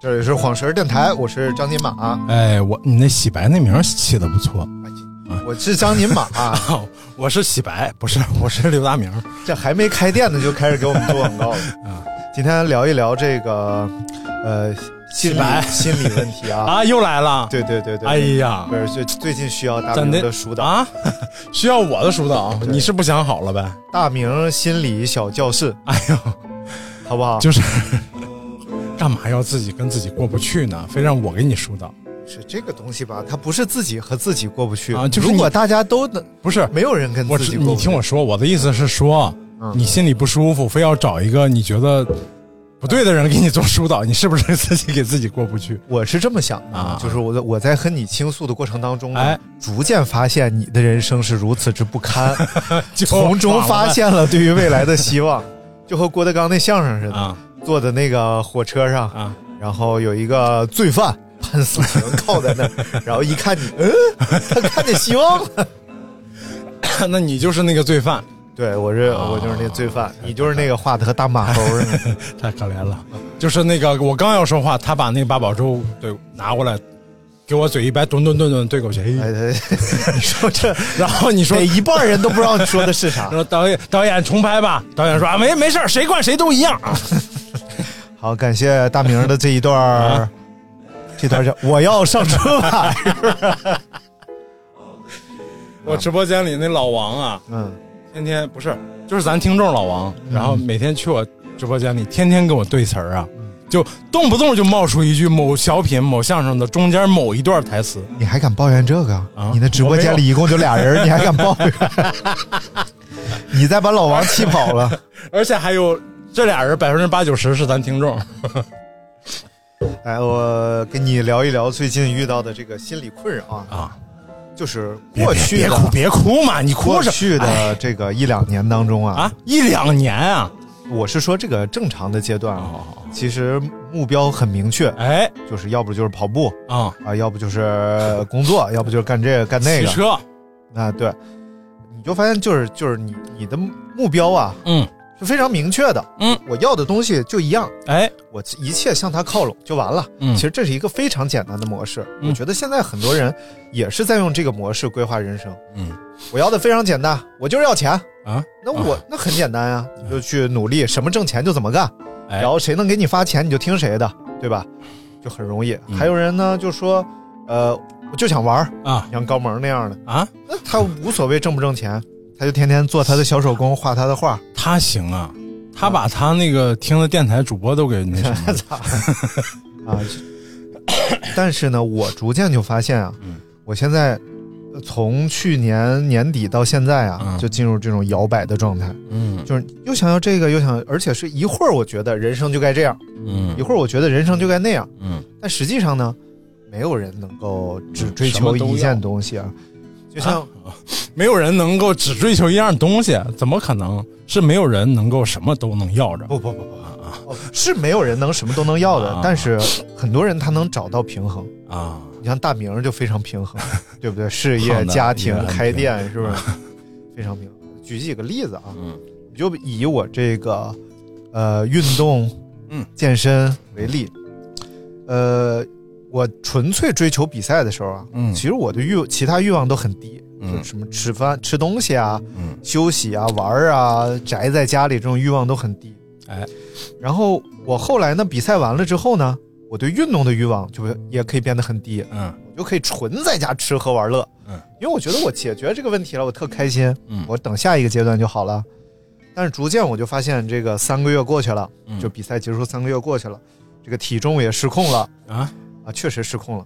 这里是晃神儿电台，我是张金马，哎，我你那洗白那名儿起的不错。我是张金马，哦，我是洗白，不是，我是刘大明。这还没开店呢就开始给我们做广告了。啊，今天聊一聊这个呃心理洗白心理问题啊。啊，又来了。对对对对，哎呀不是最最近需要大明的疏导，啊，需要我的疏导，你是不想好了呗？大明心理小教室，哎呦，好不好？就是干嘛要自己跟自己过不去呢？非让我给你疏导？是这个东西吧，它不是自己和自己过不去啊就是如果大家都能，不是，没有人跟自己过不去。听我说，我的意思是说，嗯你心里不舒服，非要找一个你觉得不对的人给你做疏导，你是不是自己给自己过不去？我是这么想的，啊就是我在我在和你倾诉的过程当中呢，哎逐渐发现你的人生是如此之不堪，就从中发现了对于未来的希望，就和郭德纲那相声似的，啊坐在那个火车上，啊，然后有一个罪犯判死 刑靠在那儿，然后一看你，嗯，他看见希望了。那你就是那个罪犯，对，我是、啊我就是那罪犯，你就是那个画的和大马猴似的。太可怜了。就是那个我刚要说话，他把那个八宝粥对拿过来，给我嘴一掰，顿顿顿顿对过去。哎，哎对你说这，然后你说得一半人都不知道你说的是啥。说导演导演重拍吧，导演说啊没没事儿谁管谁都一样啊。好，感谢大明的这一段儿，啊这段叫我要上车了。我直播间里那老王啊，嗯，天天不是就是咱听众老王，然后每天去我直播间里，天天跟我对词儿啊。就动不动就冒出一句某小品、某相声的中间某一段台词，你还敢抱怨这个？啊你的直播间里一共就俩人，你还敢抱怨？你再把老王气跑了。而且还有这俩人百分之八九十是咱听众。来，我跟你聊一聊最近遇到的这个心理困扰啊，啊，就是过去的别别哭，别哭嘛，你哭过去的这个一两年当中啊，啊？一两年啊？我是说这个正常的阶段啊，哦，其实目标很明确，哎。就是要不就是跑步啊，啊，要不就是工作，要不就是干这个干那个。骑车，啊，对，你就发现就是就是你你的目标啊嗯是非常明确的，嗯，我要的东西就一样，哎，我一切向他靠拢就完了。嗯其实这是一个非常简单的模式，嗯我觉得现在很多人也是在用这个模式规划人生。嗯我要的非常简单，我就是要钱。啊，那我、那很简单呀、你就去努力，什么挣钱就怎么干，哎然后谁能给你发钱你就听谁的，对吧？就很容易。嗯还有人呢就说，呃，我就想玩，啊像高萌那样的，啊，那他无所谓挣不挣钱，他就天天做他的小手工，画他的画。他行啊，他把他那个听的电台主播都给那什么了，啊，但是呢，我逐渐就发现啊，嗯。我现在呃从去年年底到现在啊，嗯。就进入这种摇摆的状态，嗯。就是又想要这个，又想，而且是一会儿我觉得人生就该这样，嗯。一会儿我觉得人生就该那样，嗯，但实际上呢，没有人能够只嗯追求一件东西啊，就像、没有人能够只追求一样东西，怎么可能是没有人能够什么都能要着？不不不不。哦是没有人能什么都能要的，啊但是很多人他能找到平衡。啊，你像大明儿就非常平衡，对不对？事业、家庭开店，是不是非常平衡？举几个例子啊，嗯你就以我这个呃运动、嗯健身为例，呃，我纯粹追求比赛的时候啊，嗯。其实我的欲其他欲望都很低，嗯。就什么吃饭、吃东西啊、嗯。休息啊、玩儿啊、宅在家里这种欲望都很低。哎，然后我后来呢，比赛完了之后呢，我对运动的欲望就也可以变得很低，嗯。我就可以纯在家吃喝玩乐。嗯，因为我觉得我解决这个问题了，我特开心。嗯。我等下一个阶段就好了。但是逐渐我就发现，这个三个月过去了，嗯。就比赛结束三个月过去了，这个体重也失控了。啊啊，确实失控了。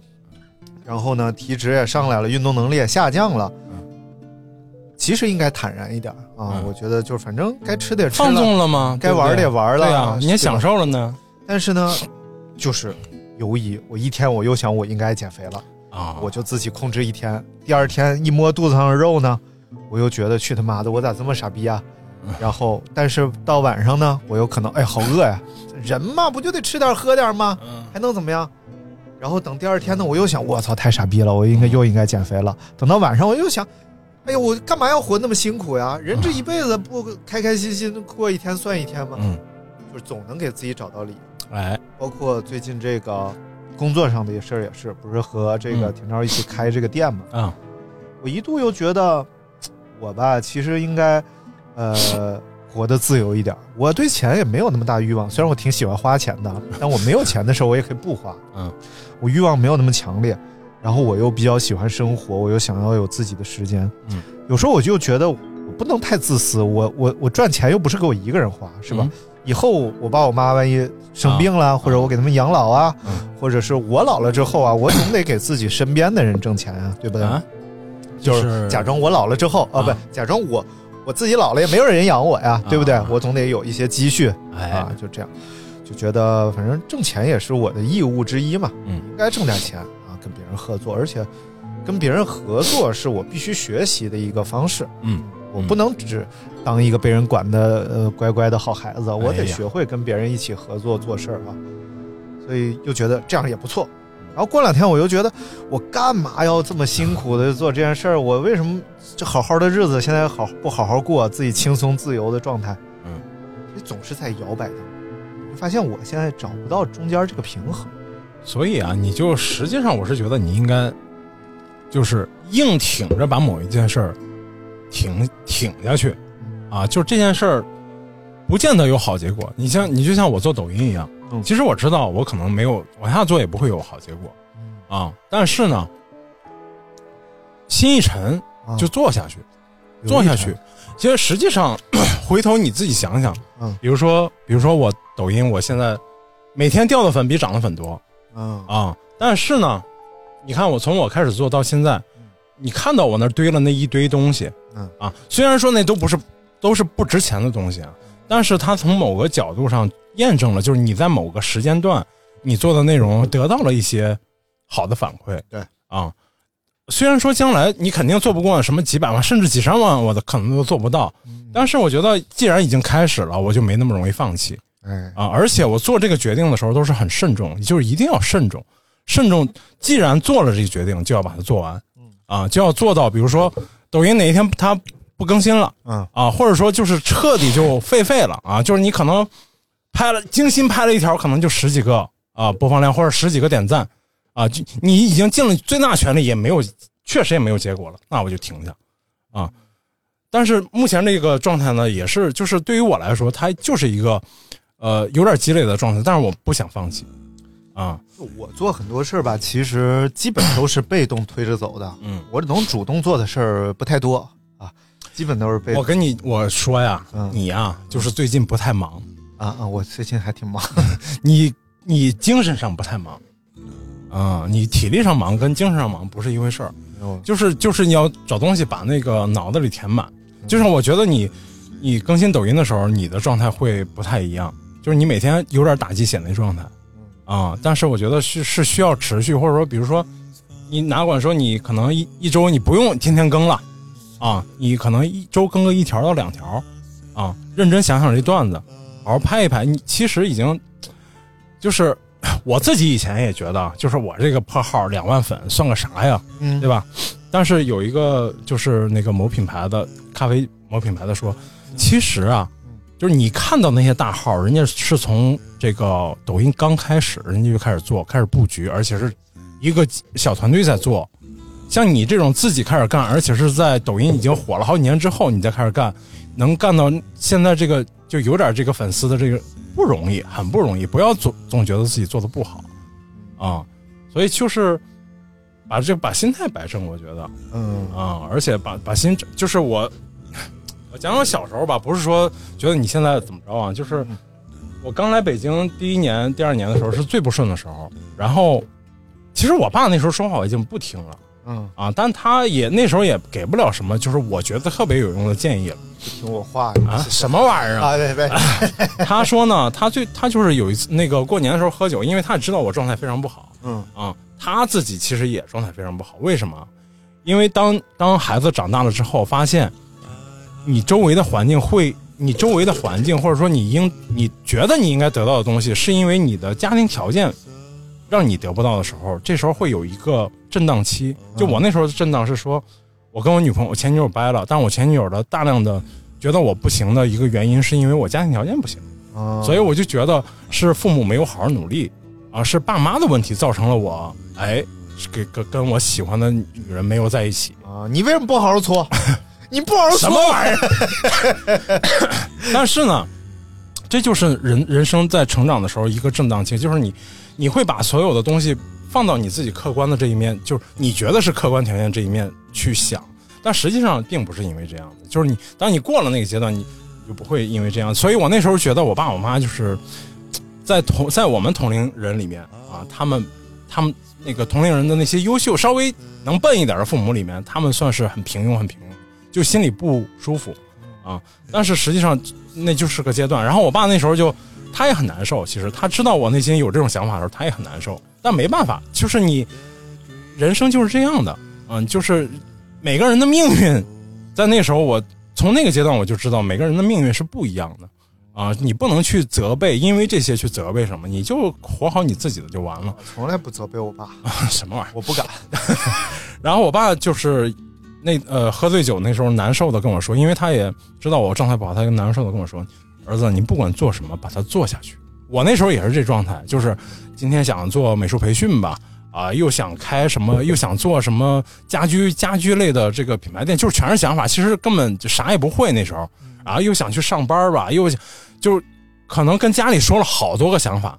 然后呢，体脂也上来了，运动能力也下降了。其实应该坦然一点啊，嗯我觉得就是反正该吃的也吃了，放纵了吗？该玩的也玩了，对呀，你也享受。了呢但是呢，就是犹疑，我一天我又想我应该减肥了，啊！我就自己控制一天。第二天一摸肚子上的肉呢，我又觉得去他妈的，我咋这么傻逼啊？然后，但是到晚上呢，我有可能哎，好饿呀，人嘛不就得吃点喝点吗？嗯还能怎么样？然后等第二天呢，我又想，我操，太傻逼了，我应该又应该减肥了。等到晚上，我又想，哎呦，我干嘛要活那么辛苦呀？人这一辈子不开开心心过一天算一天吗？嗯，就是总能给自己找到理由。哎，包括最近这个工作上的事儿也是，不是和这个嗯田超一起开这个店嘛？啊，我一度又觉得，我吧，其实应该，呃，活得自由一点。我对钱也没有那么大欲望，虽然我挺喜欢花钱的，但我没有钱的时候，我也可以不花。嗯，我欲望没有那么强烈，然后我又比较喜欢生活，我又想要有自己的时间。嗯，有时候我就觉得我不能太自私，我我我赚钱又不是给我一个人花，是吧？嗯以后我爸我妈万一生病了，或者我给他们养老啊，嗯或者是我老了之后啊，我总得给自己身边的人挣钱啊，对不对？啊，就是假装我老了之后啊，啊不，假装我我自己老了也没有人养我呀，对不对啊？我总得有一些积蓄哎啊，，就这样，就觉得反正挣钱也是我的义务之一嘛，嗯应该挣点钱啊，跟别人合作，而且跟别人合作是我必须学习的一个方式，嗯，我不能只当一个被人管的呃乖乖的好孩子，我得学会跟别人一起合作做事儿啊。所以又觉得这样也不错。然后过两天我又觉得，我干嘛要这么辛苦的做这件事儿？我为什么这好好的日子现在好不好好过，自己轻松自由的状态？嗯，你总是在摇摆当中，就发现我现在找不到中间这个平衡。所以啊，你就实际上我是觉得你应该，就是硬挺着把某一件事儿挺挺下去，啊，就这件事儿不见得有好结果。你像你就像我做抖音一样，嗯。其实我知道我可能没有往下做也不会有好结果，啊，但是呢，心一沉啊。就做下去，做下去。其实实际上，回头你自己想想，嗯。比如说，比如说我抖音，我现在每天掉的粉比涨的粉多。嗯。啊，但是呢，你看我从我开始做到现在，你看到我那堆了那一堆东西，嗯。啊，虽然说那都不是都是不值钱的东西啊，但是它从某个角度上验证了，就是你在某个时间段你做的内容得到了一些好的反馈，对啊。虽然说将来你肯定做不过什么几百万甚至几十万，我的可能都做不到，但是我觉得既然已经开始了，我就没那么容易放弃哎啊！而且我做这个决定的时候都是很慎重，就是一定要慎重，慎重。既然做了这个决定，就要把它做完，啊，就要做到，比如说抖音哪一天它不更新了，嗯啊，或者说就是彻底就废废了啊，就是你可能拍了精心拍了一条，可能就十几个啊播放量或者十几个点赞啊，就你已经尽了最大全力，也没有确实也没有结果了，那我就停下啊。但是目前这个状态呢，也是就是对于我来说，它就是一个呃有点积累的状态，但是我不想放弃啊。我做很多事儿吧，其实基本都是被动推着走的。嗯，我能主动做的事儿不太多啊，基本都是被我跟你我说呀，嗯。你呀就是最近不太忙，啊啊，我最近还挺忙。你你精神上不太忙，啊、你体力上忙跟精神上忙不是一回事儿，哦就是就是你要找东西把那个脑子里填满，就是我觉得你你更新抖音的时候，你的状态会不太一样，就是你每天有点打鸡血那状态，啊、但是我觉得是是需要持续，或者说比如说你哪管说你可能一一周你不用天天更了，啊，你可能一周更个一条到两条，啊，认真想想这段子，好好拍一拍，你其实已经就是 我自己以前也觉得，就是我这个破号两万粉算个啥呀，嗯对吧？但是有一个就是那个某品牌的咖啡某品牌的说，其实啊，就是你看到那些大号，人家是从这个抖音刚开始，人家就开始做，开始布局，而且是一个小团队在做，像你这种自己开始干，而且是在抖音已经火了好几年之后，你再开始干，能干到现在这个就有点这个粉丝的这个不容易，很不容易。不要总总觉得自己做的不好啊，所以就是把这把心态摆正，我觉得嗯啊，而且把把心就是我 我讲讲小时候吧，不是说觉得你现在怎么着啊，就是我刚来北京第一年、第二年的时候是最不顺的时候，然后其实我爸那时候说话我已经不听了。嗯，啊，但他也那时候也给不了什么，就是我觉得特别有用的建议了听我话啊，什么玩意儿啊？啊，对对，他说呢，他最他就是有一次那个过年的时候喝酒，因为他也知道我状态非常不好，嗯啊，他自己其实也状态非常不好。为什么？因为当当孩子长大了之后，发现你周围的环境会，你周围的环境或者说你应你觉得你应该得到的东西，是因为你的家庭条件让你得不到的时候，这时候会有一个震荡期。就我那时候的震荡是说，我跟我女朋友、我前女友掰了，但我前女友的大量的觉得我不行的一个原因，是因为我家庭条件不行。啊所以我就觉得是父母没有好好努力啊，是爸妈的问题造成了我哎，是跟跟跟我喜欢的女人没有在一起。啊，你为什么不好好搓？你不好好搓什么玩意儿？但是呢，这就是人人生在成长的时候一个震荡期，就是你你会把所有的东西放到你自己客观的这一面，就是你觉得是客观条件这一面去想，但实际上并不是因为这样的，就是你当你过了那个阶段，你就不会因为这样。所以我那时候觉得我爸我妈就是在同在我们同龄人里面啊，他们他们那个同龄人的那些优秀、稍微能笨一点的父母里面，他们算是很平庸、很平庸，就心里不舒服啊。但是实际上那就是个阶段。然后我爸那时候就他也很难受，其实他知道我内心有这种想法的时候，他也很难受。但没办法，就是你人生就是这样的，嗯，就是每个人的命运，在那时候我从那个阶段我就知道每个人的命运是不一样的。啊，你不能去责备，因为这些去责备什么，你就活好你自己的就完了。从来不责备我爸，什么玩意儿？我不敢。然后我爸就是那呃喝醉酒那时候难受的跟我说，因为他也知道我状态不好，他就难受的跟我说：“儿子，你不管做什么，把它做下去。”我那时候也是这状态，就是今天想做美术培训吧，啊、又想开什么，又想做什么家居家居类的这个品牌店，就是全是想法，其实根本就啥也不会那时候，啊，又想去上班吧，又想就可能跟家里说了好多个想法。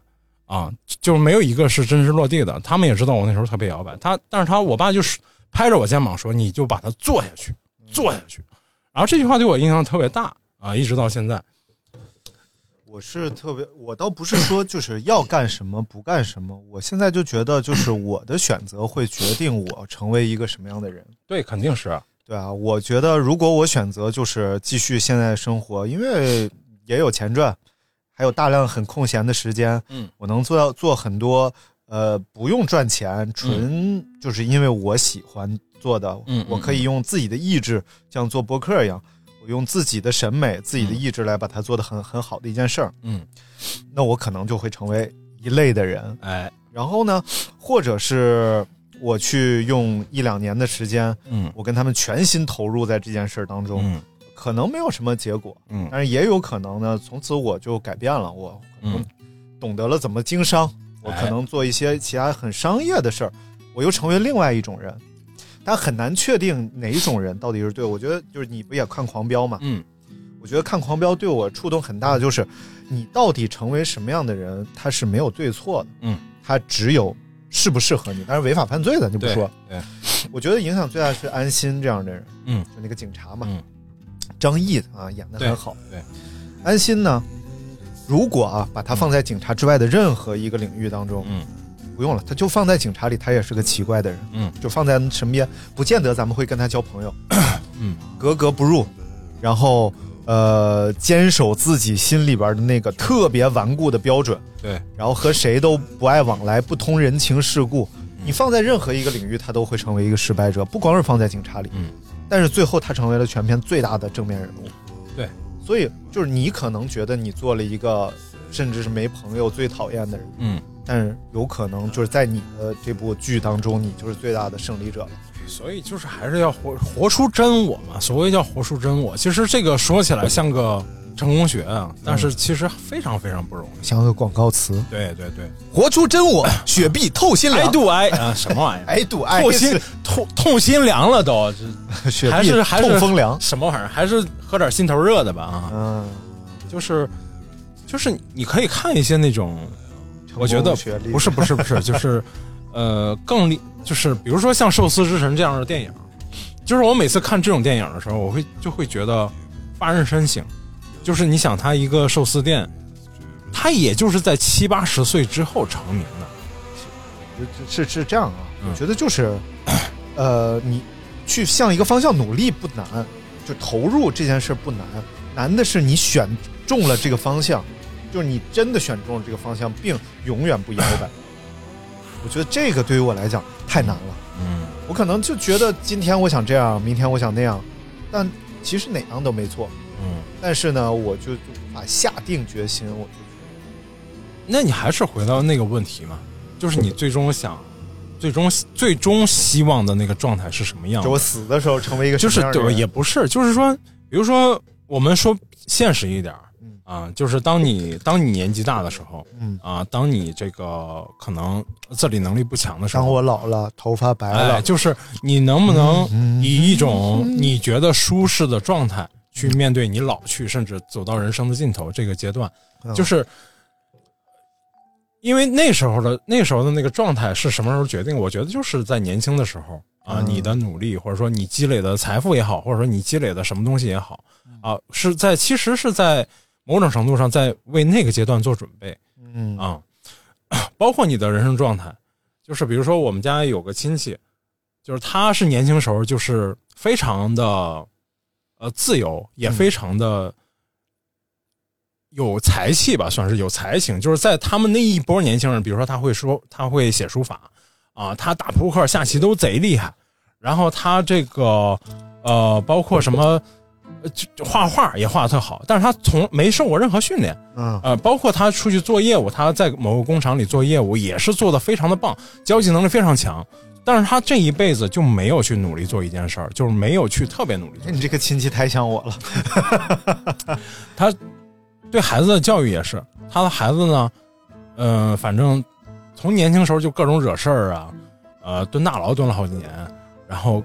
啊，就是没有一个是真实落地的。他们也知道我那时候特别摇摆，他但是他我爸就是拍着我肩膀说：“你就把它做下去，做下去。”然后这句话对我印象特别大啊，一直到现在。我是特别，我倒不是说就是要干什么不干什么，我现在就觉得就是我的选择会决定我成为一个什么样的人。对，肯定是。对啊，我觉得如果我选择就是继续现在的生活，因为也有钱赚，还有大量很空闲的时间，嗯，我能做到做很多呃不用赚钱，纯就是因为我喜欢做的，嗯嗯我可以用自己的意志，像做博客一样，我用自己的审美、自己的意志来把它做得很很好的一件事儿，嗯，那我可能就会成为一类的人，哎，然后呢，或者是我去用一两年的时间，嗯。我跟他们全心投入在这件事儿当中，嗯。可能没有什么结果，嗯。但是也有可能呢，从此我就改变了，我懂得了怎么经商，我哎可能做一些其他很商业的事儿，我又成为另外一种人。但很难确定哪一种人到底是对。我觉得就是你不也看《狂飙》嘛？嗯我觉得看《狂飙》对我触动很大的就是，你到底成为什么样的人，他是没有对错的，嗯，他只有适不适合你。但是违法犯罪的就不说，对，我觉得影响最大是安心这样的人，嗯，就那个警察嘛，嗯张译啊演的很好。对，安心呢，如果啊把他放在警察之外的任何一个领域当中，嗯。不用了，他就放在警察里，他也是个奇怪的人，嗯。就放在身边，不见得咱们会跟他交朋友，嗯。格格不入，然后呃坚守自己心里边的那个特别顽固的标准，对，然后和谁都不爱往来，不通人情世故。嗯。你放在任何一个领域，他都会成为一个失败者，不光是放在警察里，嗯，但是最后他成为了全片最大的正面人物。对，所以就是你可能觉得你做了一个甚至是没朋友、最讨厌的人，嗯，但是有可能就是在你的这部剧当中，你就是最大的胜利者了。所以就是还是要活活出真我嘛。所谓叫活出真我，其实这个说起来像个成功学啊，但是其实非常非常不容易。像个广告词，对对对，活出真我，雪碧透心爱凉，度 爱啊，什么玩意儿？哎度爱透心透透心凉了都，这 雪还碧是还是痛风凉，什么玩意儿？还是喝点心头热的吧啊！嗯，就是就是你可以看一些那种，我觉得不是不是不是，就是呃更厉，就是比如说像《寿司之神》这样的电影，就是我每次看这种电影的时候，我会就会觉得发人深省。就是你想，他一个寿司店，他也就是在七八十岁之后成名的。是是这样啊，嗯我觉得就是，呃，你去向一个方向努力不难，就投入这件事不难，难的是你选中了这个方向，就是你真的选中了这个方向，并永远不摇摆。我觉得这个对于我来讲太难了。嗯我可能就觉得今天我想这样，明天我想那样，但其实哪样都没错。嗯，但是呢，我就无法下定决心，我就那你还是回到那个问题嘛，就是你最终想，最终最终希望的那个状态是什么样的？就我死的时候成为一个就是对，也不是，就是说，比如说我们说现实一点儿嗯。啊，就是当你当你年纪大的时候，嗯。啊，当你这个可能自理能力不强的时候，当我老了，头发白了，哎，就是你能不能嗯。以一种你觉得舒适的状态去面对你老去，甚至走到人生的尽头这个阶段，嗯就是。因为那时候的那时候的那个状态是什么时候决定？我觉得就是在年轻的时候啊，嗯你的努力或者说你积累的财富也好，或者说你积累的什么东西也好啊，是在其实是在某种程度上在为那个阶段做准备。嗯啊，包括你的人生状态，就是比如说我们家有个亲戚，就是他是年轻时候就是非常的呃自由，也非常的有才气吧，算是有才情。就是在他们那一波年轻人，比如说他会说，他会写书法啊，他打扑克、下棋都贼厉害，然后他这个呃，包括什么。画画也画的特好，但是他从没受过任何训练，嗯呃，包括他出去做业务，他在某个工厂里做业务也是做的非常的棒，交际能力非常强。但是他这一辈子就没有去努力做一件事儿，就是没有去特别努力做。你这个亲戚太像我了。他对孩子的教育也是，他的孩子呢，呃，反正从年轻时候就各种惹事儿啊，呃，蹲大牢蹲了好几年，然后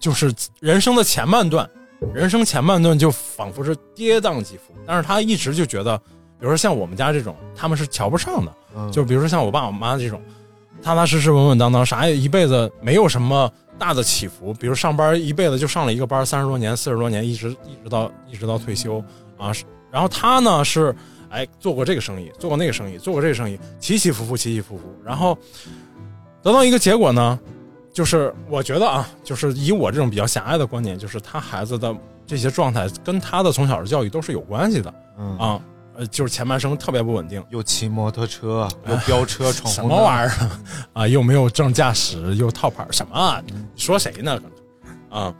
就是人生的前半段，人生前半段就仿佛是跌宕起伏，但是他一直就觉得，比如说像我们家这种，他们是瞧不上的，嗯就比如说像我爸我妈这种，踏踏实实稳稳当当，啥也一辈子没有什么大的起伏，比如上班一辈子就上了一个班，三十多年、四十多年，一直一直到一直到退休啊。然后他呢是哎做过这个生意，做过那个生意，做过这个生意，起起伏伏，起起伏伏，然后得到一个结果呢，就是我觉得啊，就是以我这种比较狭隘的观点，就是他孩子的这些状态跟他的从小的教育都是有关系的嗯，啊。呃，就是前半生特别不稳定，又骑摩托车，又飙 车闯什红灯么玩意儿啊？又没有证驾驶，又套牌，什么啊？嗯说谁呢？啊！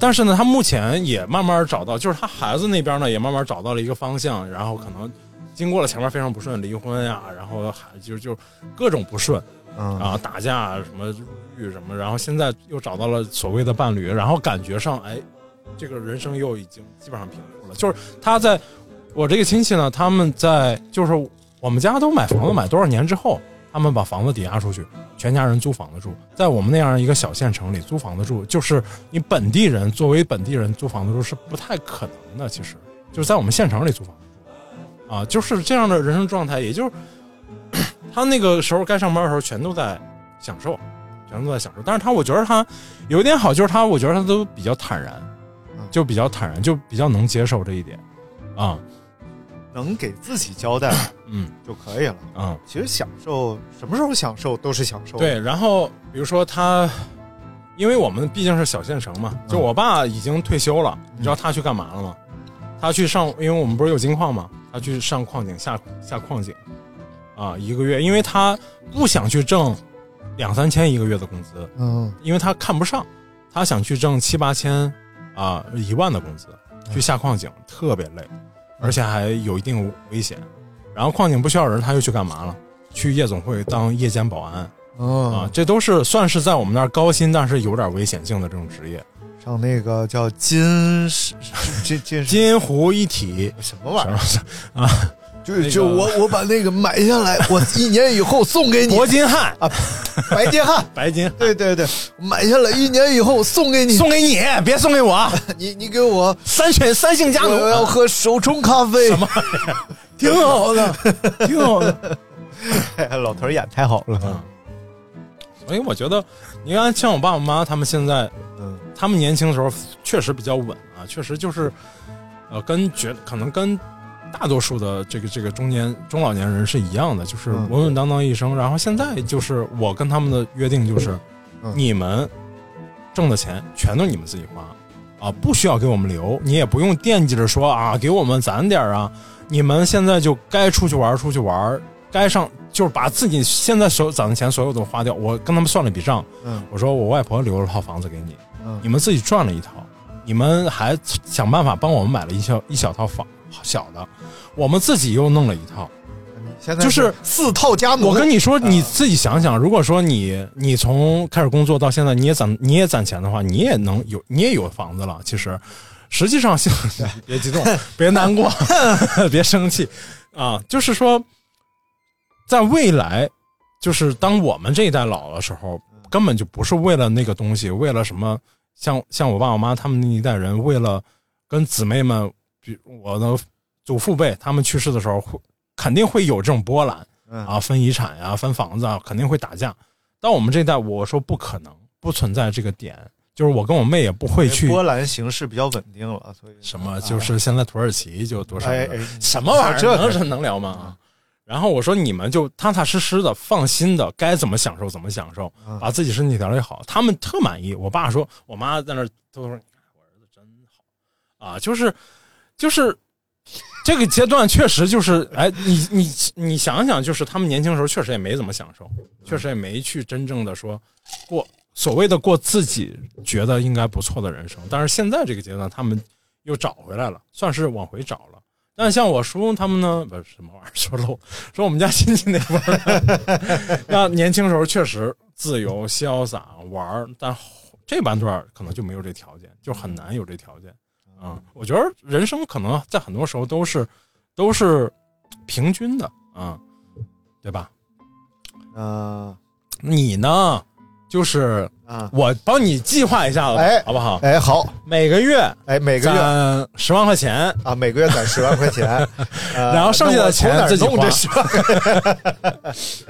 但是呢，他目前也慢慢找到，就是他孩子那边呢，也慢慢找到了一个方向，然后可能经过了前面非常不顺，离婚呀、然后还就就各种不顺嗯啊，打架什么入狱什么，然后现在又找到了所谓的伴侣，然后感觉上哎，这个人生又已经基本上平复了。就是他在我这个亲戚呢，他们在就是我们家都买房子买多少年之后，他们把房子抵押出去，全家人租房子住。在我们那样一个小县城里租房子住，就是你本地人作为本地人租房子住是不太可能的。其实就是在我们县城里租房子住，啊，就是这样的人生状态，也就是他那个时候该上班的时候，全都在享受，全都在享受。但是他我觉得他有一点好，就是他我觉得他都比较坦然，就比较坦然，就比较能接受这一点，啊，能给自己交代 嗯就可以了。嗯。其实享受什么时候享受都是享受。对，，然后比如说他，因为我们毕竟是小县城嘛，就我爸已经退休了，你知道他去干嘛了吗？他去上，因为我们不是有金矿嘛，他去上矿井下下矿井，啊，一个月，因为他不想去挣两三千一个月的工资，嗯因为他看不上，他想去挣七八千啊一万的工资，去下矿井特别累，而且还有一定危险。然后矿井不需要人，他又去干嘛了？去夜总会当夜间保安。啊嗯，，这都是算是在我们那儿高薪，但是有点危险性的这种职业。上那个叫金金金金湖一体什么玩意儿？啊，就那个就我我把那个买下来，我一年以后送给你铂金汉啊，白金汉，白金汉对对对，买下来一年以后送给你，送给你，别送给我。你你给我三选三性佳我，要喝手冲咖啡。什么？挺好的，挺好的。老头儿演太好了，嗯，所以我觉得，你看，像我爸我妈他们现在，嗯他们年轻的时候确实比较稳啊，确实就是，呃，跟觉可能跟大多数的这个这个中年中老年人是一样的，就是嗯稳稳当当一生。然后现在就是我跟他们的约定就是，嗯你们挣的钱全都你们自己花，啊，不需要给我们留，你也不用惦记着说啊，给我们攒点儿啊。你们现在就该出去玩儿出去玩儿，该上就是把自己现在所有攒的钱所有都花掉。我跟他们算了笔账，嗯我说我外婆留了套房子给你，嗯你们自己赚了一套，你们还想办法帮我们买了一小一小套房小的，我们自己又弄了一套。现在就是四套加农。我跟你说，啊你自己想想，如果说你你从开始工作到现在，你也攒你也攒钱的话，你也能有你也有房子了。其实，实际上，别激动，别难过，别生气啊！就是说，在未来，就是当我们这一代老的时候，根本就不是为了那个东西，为了什么？像像我爸我妈他们那一代人，为了跟姊妹们，比我的祖父辈，他们去世的时候，会肯定会有这种波澜。嗯啊，分遗产呀、分房子啊，肯定会打架。到我们这一代，我说不可能，不存在这个点。就是我跟我妹也不会去波兰形势比较稳定了，所以什么，就是现在土耳其就多少哎哎什么玩意儿，这能是能聊吗？啊然后我说你们就踏踏实实的、放心的，该怎么享受怎么享受，嗯把自己身体调理好。他们特满意。我爸说，我妈在那儿都说：“我儿子真好啊！”就是就是这个阶段确实就是，哎，你你你想想，就是他们年轻时候确实也没怎么享受，确实也没去真正的说过所谓的过自己觉得应该不错的人生。但是现在这个阶段，他们又找回来了，算是往回找了。但像我叔他们呢，不是什么玩意儿，说漏，说我们家亲戚那波儿，那年轻时候确实自由潇洒玩儿，但这半段可能就没有这条件，就很难有这条件啊、我觉得人生可能在很多时候都是都是平均的啊、对吧？嗯你呢，就是啊我帮你计划一下子吧，哎好不好？哎好每个月哎每个月攒十万块钱，啊每个月攒十万块钱，呃然后剩下的钱自己花？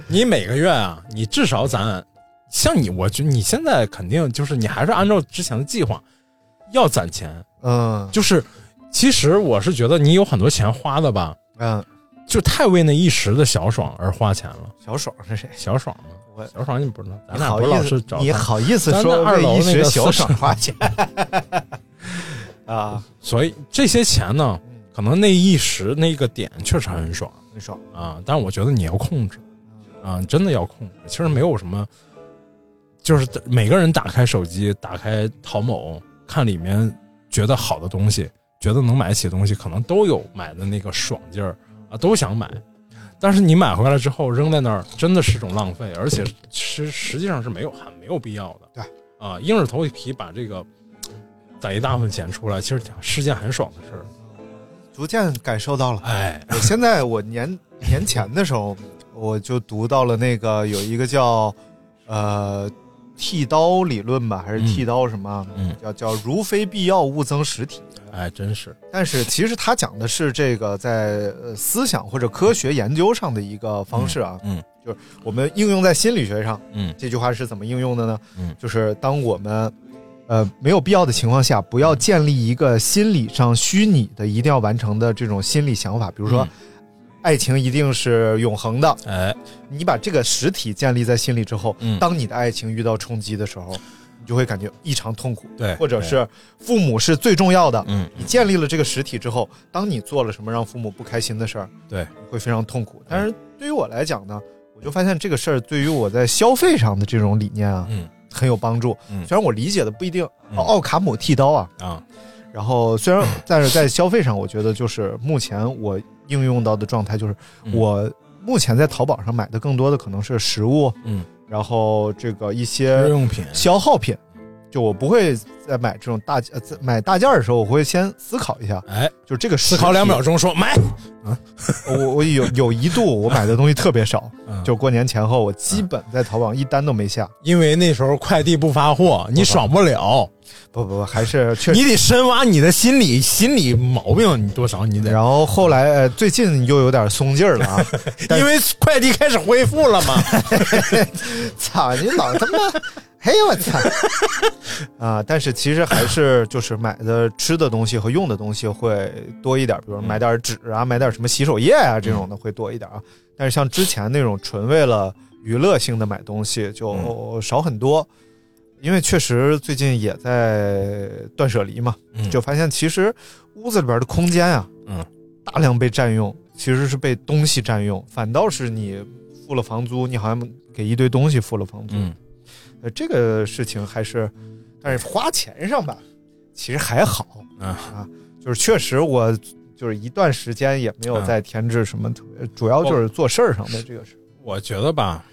你每个月啊，你至少攒，像你，我觉得你现在肯定就是你还是按照之前的计划要攒钱，嗯就是其实我是觉得你有很多钱花的吧，嗯，就太为那一时的小爽而花钱了。小爽是谁？小爽吗？我小爽你不知道，咱你俩不是老是找你好意思说二楼为一时那个小爽花钱 啊？所以这些钱呢，可能那一时那个点确实很爽很爽，啊，但是我觉得你要控制啊，真的要控制。其实没有什么，就是每个人打开手机，打开淘某，看里面觉得好的东西，觉得能买得起的东西，可能都有买的那个爽劲儿啊，都想买。但是你买回来之后扔在那儿，真的是种浪费，而且实实际上是没有很没有必要的。对啊，硬着头皮把这个攒一大部分钱出来，其实是件很爽的事儿。逐渐感受到了。哎，我现在我年年前的时候，我就读到了那个有一个叫呃剃刀理论吧，还是嗯。剃刀什么，嗯。叫叫如非必要勿增实体。哎，真是，但是其实他讲的是这个在呃思想或者科学研究上的一个方式啊，嗯。就是我们应用在心理学上。嗯。这句话是怎么应用的呢？嗯。就是当我们呃没有必要的情况下，不要建立一个心理上虚拟的一定要完成的这种心理想法，比如说、嗯爱情一定是永恒的，哎，你把这个实体建立在心里之后，嗯。当你的爱情遇到冲击的时候，你就会感觉异常痛苦，对或者是父母是最重要的。嗯，你建立了这个实体之后，当你做了什么让父母不开心的事儿，对，你会非常痛苦。但是对于我来讲呢，我就发现这个事儿对于我在消费上的这种理念啊，嗯。很有帮助。嗯。虽然我理解的不一定，嗯。奥卡姆剃刀啊，啊，然后虽然但是在消费上，我觉得就是目前我应用到的状态就是，嗯我目前在淘宝上买的更多的可能是食物，嗯，然后这个一些日些用品，消耗品，就我不会在买这种大呃在买大件儿的时候，我会先思考一下，哎，就这个思考两秒钟。钟说买啊，我我有有一度我买的东西特别少，嗯就过年前后，我基本在淘宝一单都没下。因为那时候快递不发货，你爽不了，不不不，还是确实。你得深挖你的心理心理毛病，你多少你得，然后后来呃，最近又有点松劲儿了啊，因为快递开始恢复了嘛。操你老他妈！嘿我操！啊，但是其实还是就是买的吃的东西和用的东西会多一点，比如买点纸啊，买点什么洗手液啊这种的会多一点啊。但是像之前那种纯为了娱乐性的买东西就少很多，因为确实最近也在断舍离嘛，嗯就发现其实屋子里边的空间啊，嗯，大量被占用，其实是被东西占用，反倒是你付了房租，你好像给一堆东西付了房租。嗯呃，这个事情还是，但是花钱上吧，其实还好嗯啊。就是确实我就是一段时间也没有嗯再添置什么特别，主要就是做事儿上的这个事。我觉得吧，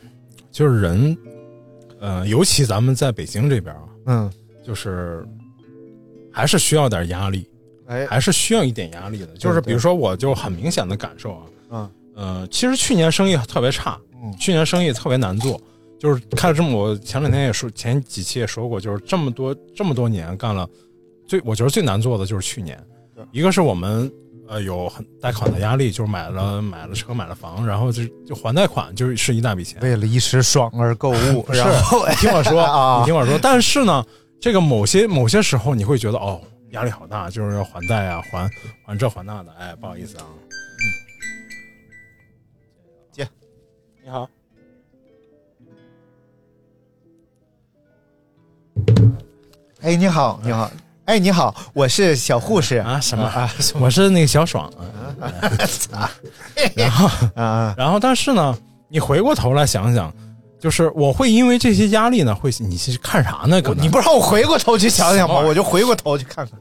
就是人，呃，尤其咱们在北京这边啊，嗯，就是还是需要点压力，哎，还是需要一点压力的。就是比如说，我就很明显的感受啊，嗯呃，其实去年生意特别差，嗯去年生意特别难做，就是开了这么，我前两天也说，前几期也说过，就是这么多这么多年干了，最我觉得最难做的就是去年，一个是我们呃有很贷款的压力，就是买了买了车买了房，然后就就还贷款就是一大笔钱，为了一时爽而购物，是然后你听我说，啊。你听我说，但是呢，这个某些某些时候你会觉得哦，压力好大，就是要还贷啊，还还这还那的，哎，不好意思啊，嗯，姐，你好，哎，你好，你好，哎，你好，我是小护士啊什么啊 我是那个小爽 啊，然后啊，然后但是呢，你回过头来想想。就是我会因为这些压力呢，会你是看啥呢？可能你不让我回过头去想想吗？我就回过头去看看。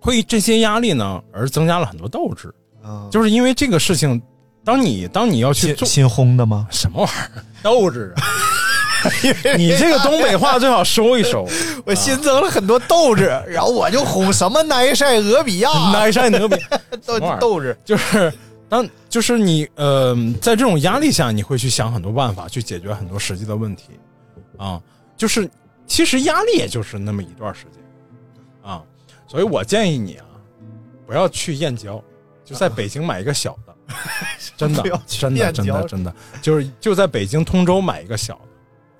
会这些压力呢，而增加了很多斗志。啊，就是因为这个事情，当你当你要去做新新烘的吗？什么玩意儿斗志啊？你这个东北话最好收一收。我新增了很多斗志，然后我就哄什么奈晒俄比亚，奈塞俄比 斗什么玩意儿斗志。就是当就是你呃，在这种压力下，你会去想很多办法去解决很多实际的问题啊。就是其实压力也就是那么一段时间啊，所以我建议你啊，不要去燕郊，就在北京买一个小的，真的真的真的真的，就是就在北京通州买一个小的。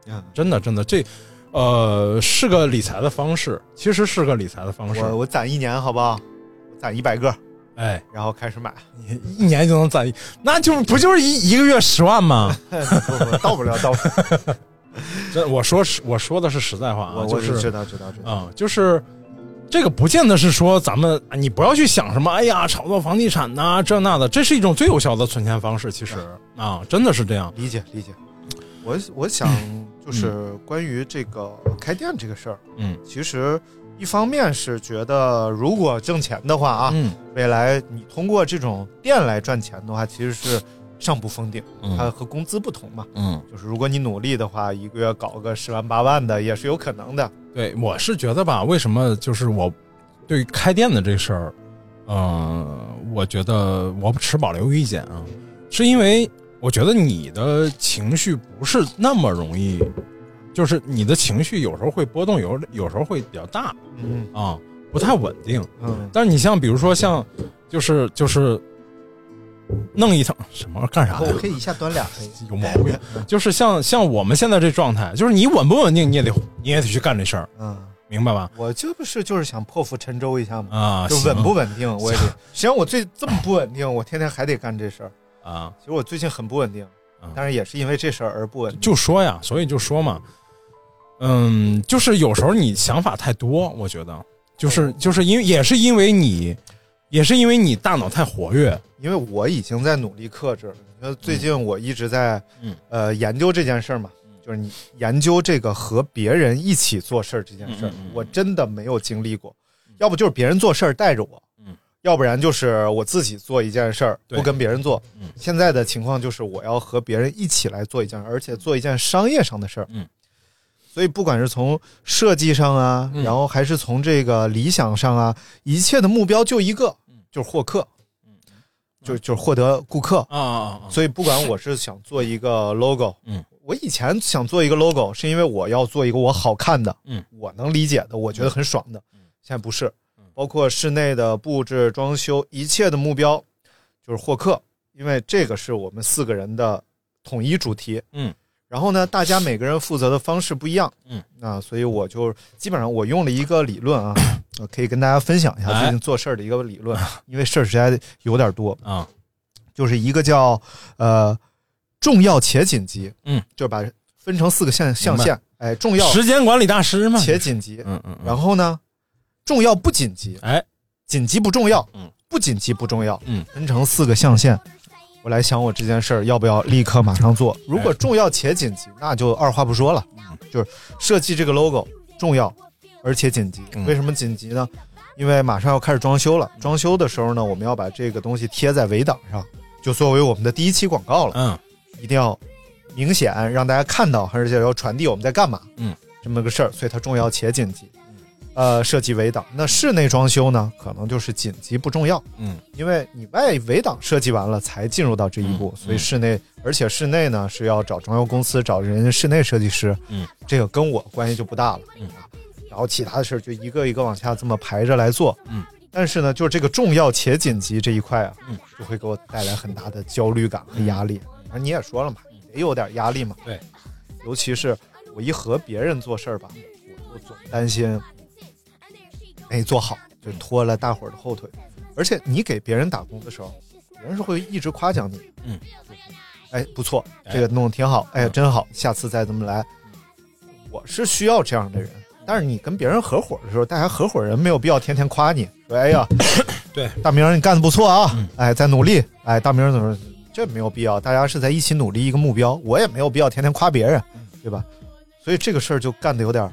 嗯，真的真的这，呃，是个理财的方式，其实是个理财的方式。我我攒一年好不好？我攒一百个，哎，然后开始买。你一年就能攒一，那就不就是一一个月十万吗？不不，到不了，到不了。这我说实我说的是实在话啊，我是知道知道知道。啊、就是这个不见得是说咱们啊你不要去想什么，哎呀，炒作房地产呐、这那的，这是一种最有效的存钱方式。其实啊，真的是这样。理解理解。我我想就是关于这个开店这个事儿，嗯。其实一方面是觉得如果挣钱的话啊，嗯。未来你通过这种店来赚钱的话，其实是上不封顶，嗯。它和工资不同嘛。嗯，就是如果你努力的话，一个月搞个十万八万的也是有可能的。对，我是觉得吧，为什么就是我对开店的这事儿，呃，我觉得我持保留意见啊，是因为我觉得你的情绪不是那么容易，就是你的情绪有时候会波动，有有时候会比较大嗯啊，不太稳定。嗯，但是你像比如说像，就是就是弄一趟什么干啥呀？我可以一下端俩黑。有毛病，就是像像我们现在这状态，就是你稳不稳定，你也得你也得去干这事儿，嗯，明白吧？我这不是就是想破釜沉舟一下嘛？啊，就稳不稳定，我也得。实际上我最这么不稳定，我天天还得干这事儿。啊？其实我最近很不稳定嗯，但是也是因为这事儿而不稳定。就说呀，所以就说嘛，嗯，就是有时候你想法太多，我觉得。就是就是因为也是因为你，也是因为你大脑太活跃，因为我已经在努力克制了。你说最近我一直在，嗯。呃，研究这件事儿嘛，就是你研究这个和别人一起做事儿这件事儿我真的没有经历过。要不就是别人做事儿带着我，嗯，要不然就是我自己做一件事儿不跟别人做。嗯。现在的情况就是我要和别人一起来做一件，而且做一件商业上的事儿。嗯，所以不管是从设计上啊，嗯。然后还是从这个理想上啊，一切的目标就一个，就是获客，就就是获得顾客。啊啊啊！所以不管我是想做一个 logo，嗯，我以前想做一个 logo，是因为我要做一个我好看的，嗯，我能理解的，我觉得很爽的。现在不是，包括室内的布置、装修，一切的目标就是获客，因为这个是我们四个人的统一主题。嗯，然后呢，大家每个人负责的方式不一样。嗯，啊，所以我就基本上我用了一个理论啊，我 可以跟大家分享一下哎最近做事儿的一个理论，因为事儿实在有点多。啊，就是一个叫呃重要且紧急，嗯，就是把分成四个象象限，哎，重要时间管理大师嘛，且紧急，嗯嗯嗯，然后呢，重要不紧急，哎，紧急不重要，嗯，不紧急不重要，嗯，分成四个象限。我来想，我这件事儿要不要立刻马上做？如果重要且紧急，那就二话不说了，嗯。就是设计这个 logo 重要而且紧急。嗯。为什么紧急呢？因为马上要开始装修了，装修的时候呢，我们要把这个东西贴在围挡上，就作为我们的第一期广告了。嗯。一定要明显让大家看到，而且要传递我们在干嘛，嗯，这么个事儿，所以它重要且紧急。呃，设计围挡，那室内装修呢，可能就是紧急不重要，嗯，因为你外围挡设计完了才进入到这一步，嗯所以室内，而且室内呢是要找装修公司，找人家室内设计师，嗯，这个跟我关系就不大了，嗯。啊，然后其他的事儿就一个一个往下这么排着来做，嗯，但是呢，就是这个重要且紧急这一块啊，嗯，就会给我带来很大的焦虑感和压力。那、你也说了嘛，也有点压力嘛。对，尤其是我一和别人做事儿吧，我就总担心没做好，就拖了大伙儿的后腿。而且你给别人打工的时候，别人是会一直夸奖你。嗯，哎，不错，哎这个弄得挺好，哎，嗯真好，下次再这么来。我是需要这样的人，但是你跟别人合伙的时候，大家合伙人没有必要天天夸你，说哎呀，对，大明儿你干的不错啊，嗯哎，在努力，哎，大明儿怎么？这没有必要，大家是在一起努力一个目标，我也没有必要天天夸别人，嗯对吧？所以这个事儿就干的有点儿，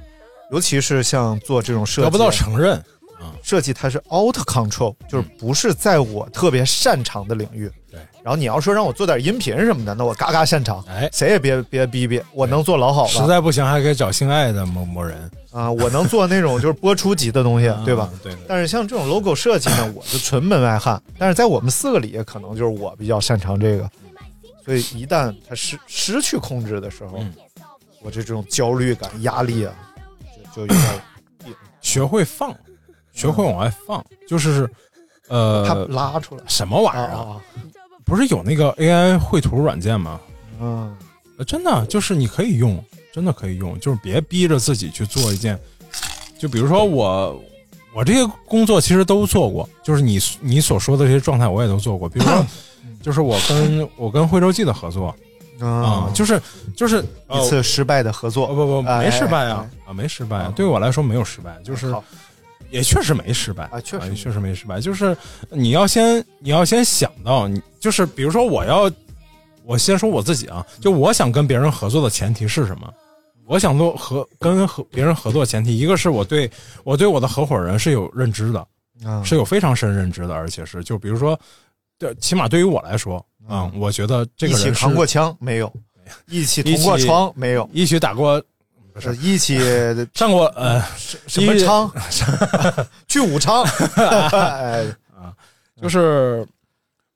尤其是像做这种设计，得不到承认，设计它是 out control，就是不是在我特别擅长的领域。对，然后你要说让我做点音频什么的，那我嘎嘎擅长，哎，谁也别别逼逼，我能做老好了实在不行还可以找性爱的某某人，啊，我能做那种就是播出级的东西，对吧？啊？对对，但是像这种 logo 设计呢，我就纯门外汉。但是在我们四个里，可能就是我比较擅长这个，所以一旦他失失去控制的时候，嗯我这种焦虑感、压力啊，就就有点学会放，学会往外放，就是呃，他拉出来什么玩意啊儿啊？啊不是有那个 AI 绘图软件吗？嗯呃真的就是你可以用，真的可以用，就是别逼着自己去做一件。就比如说我，我这些工作其实都做过，就是你你所说的这些状态我也都做过。比如说，就是我跟我跟惠州记的合作啊、啊，就是就是一次失败的合作。哦不不哎没失败哎啊啊没失败啊，对我来说没有失败，就是也确实没失败啊确实没确实没失败。就是你要先你要先想到你就是比如说我要我先说我自己啊，就我想跟别人合作的前提是什么？我想做合跟合别人合作前提，一个是我对我对我的合伙人是有认知的，啊是有非常深认知的，而且是就比如说，对，起码对于我来说啊、我觉觉得这个人一起扛过枪没有？一起一捅过窗没有？一起打过不是呃一起 上过呃什么昌？去武昌？啊就是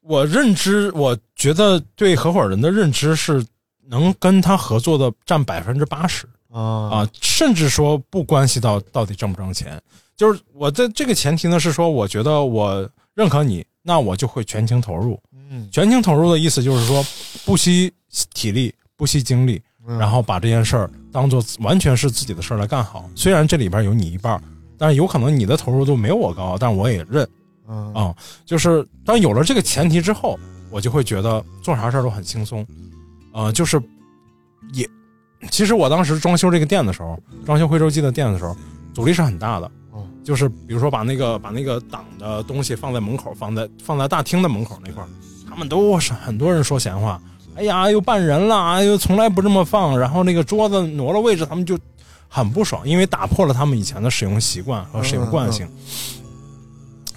我认知，我觉得对合伙人的认知是能跟他合作的占百分之八十啊啊，甚至说不关系到到底挣不挣钱。就是我的这个前提呢是说，我觉得我认可你，那我就会全情投入。嗯，全情投入的意思就是说，不惜体力，不惜精力，嗯然后把这件事儿当做完全是自己的事儿来干好。虽然这里边有你一半儿，但是有可能你的投入度没有我高，但我也认。嗯啊、就是当有了这个前提之后，我就会觉得做啥事儿都很轻松，呃，就是也，其实我当时装修这个店的时候，装修徽州记的店的时候，阻力是很大的，嗯就是比如说把那个把那个挡的东西放在门口，放在放在大厅的门口那块儿，他们都是很多人说闲话，哎呀，又办人了，哎呦，从来不这么放，然后那个桌子挪了位置，他们就很不爽，因为打破了他们以前的使用习惯和使用惯性。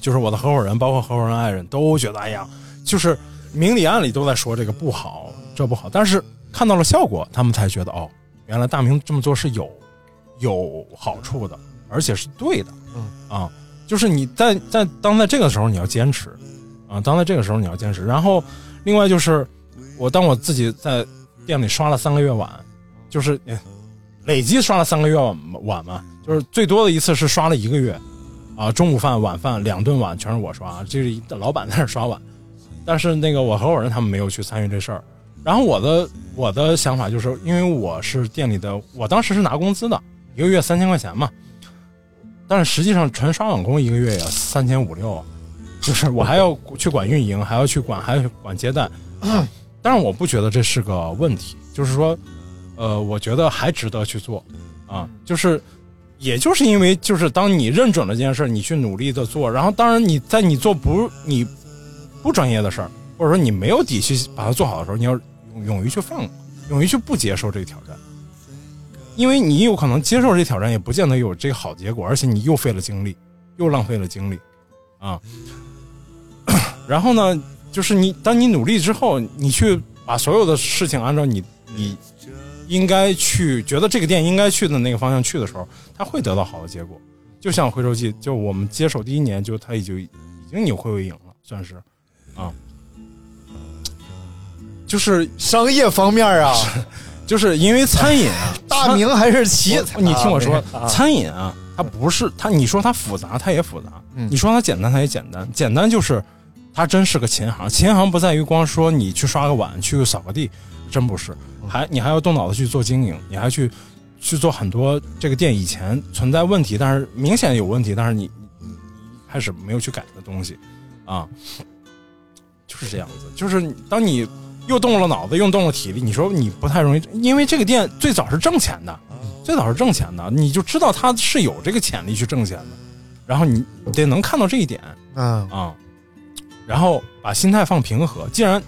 就是我的合伙人，包括合伙人爱人，都觉得哎呀，就是明里暗里都在说这个不好，这不好。但是看到了效果，他们才觉得哦，原来大明这么做是有有好处的，而且是对的。嗯啊，就是你在在当在这个时候你要坚持，啊，当在这个时候你要坚持。然后另外就是我当我自己在店里刷了三个月碗，就是哎累计刷了三个月碗碗嘛，就是最多的一次是刷了一个月，啊，中午饭、晚饭两顿碗全是我刷，这是老板在那刷碗，但是那个我合伙人他们没有去参与这事儿。然后我的我的想法就是，因为我是店里的，我当时是拿工资的，一个月三千块钱嘛，但是实际上纯刷碗工一个月也三千五六，就是我还要去管运营，还要去管，还要去管接待，但是我不觉得这是个问题，就是说，呃，我觉得还值得去做，啊，就是，也就是因为就是当你认准了这件事儿，你去努力的做，然后当然你在你做不你不专业的事儿，或者说你没有底气把它做好的时候，你要勇勇于去放，勇于去不接受这个挑战，因为你有可能接受这挑战，也不见得有这个好结果，而且你又费了精力，又浪费了精力，啊，然后呢，就是你当你努力之后，你去把所有的事情按照你你应该去觉得这个店应该去的那个方向去的时候，他会得到好的结果。就像回收机，就我们接手第一年，就他已经已经扭亏为盈了，算是啊，就是商业方面啊，就是因为餐饮啊，大明还是奇你听我说，啊餐饮啊，它不是它，你说它复杂，它也复杂；嗯你说它简单，它也简单。简单就是它真是个琴行，琴行不在于光说你去刷个碗、去扫个地，真不是，还你还要动脑子去做经营，你还去去做很多这个店以前存在问题，但是明显有问题，但是你你你一开始没有去改的东西啊，就是这样子。就是当你又动了脑子，又动了体力，你说你不太容易，因为这个店最早是挣钱的，最早是挣钱的，你就知道它是有这个潜力去挣钱的，然后你你得能看到这一点。嗯。啊，然后把心态放平和。既然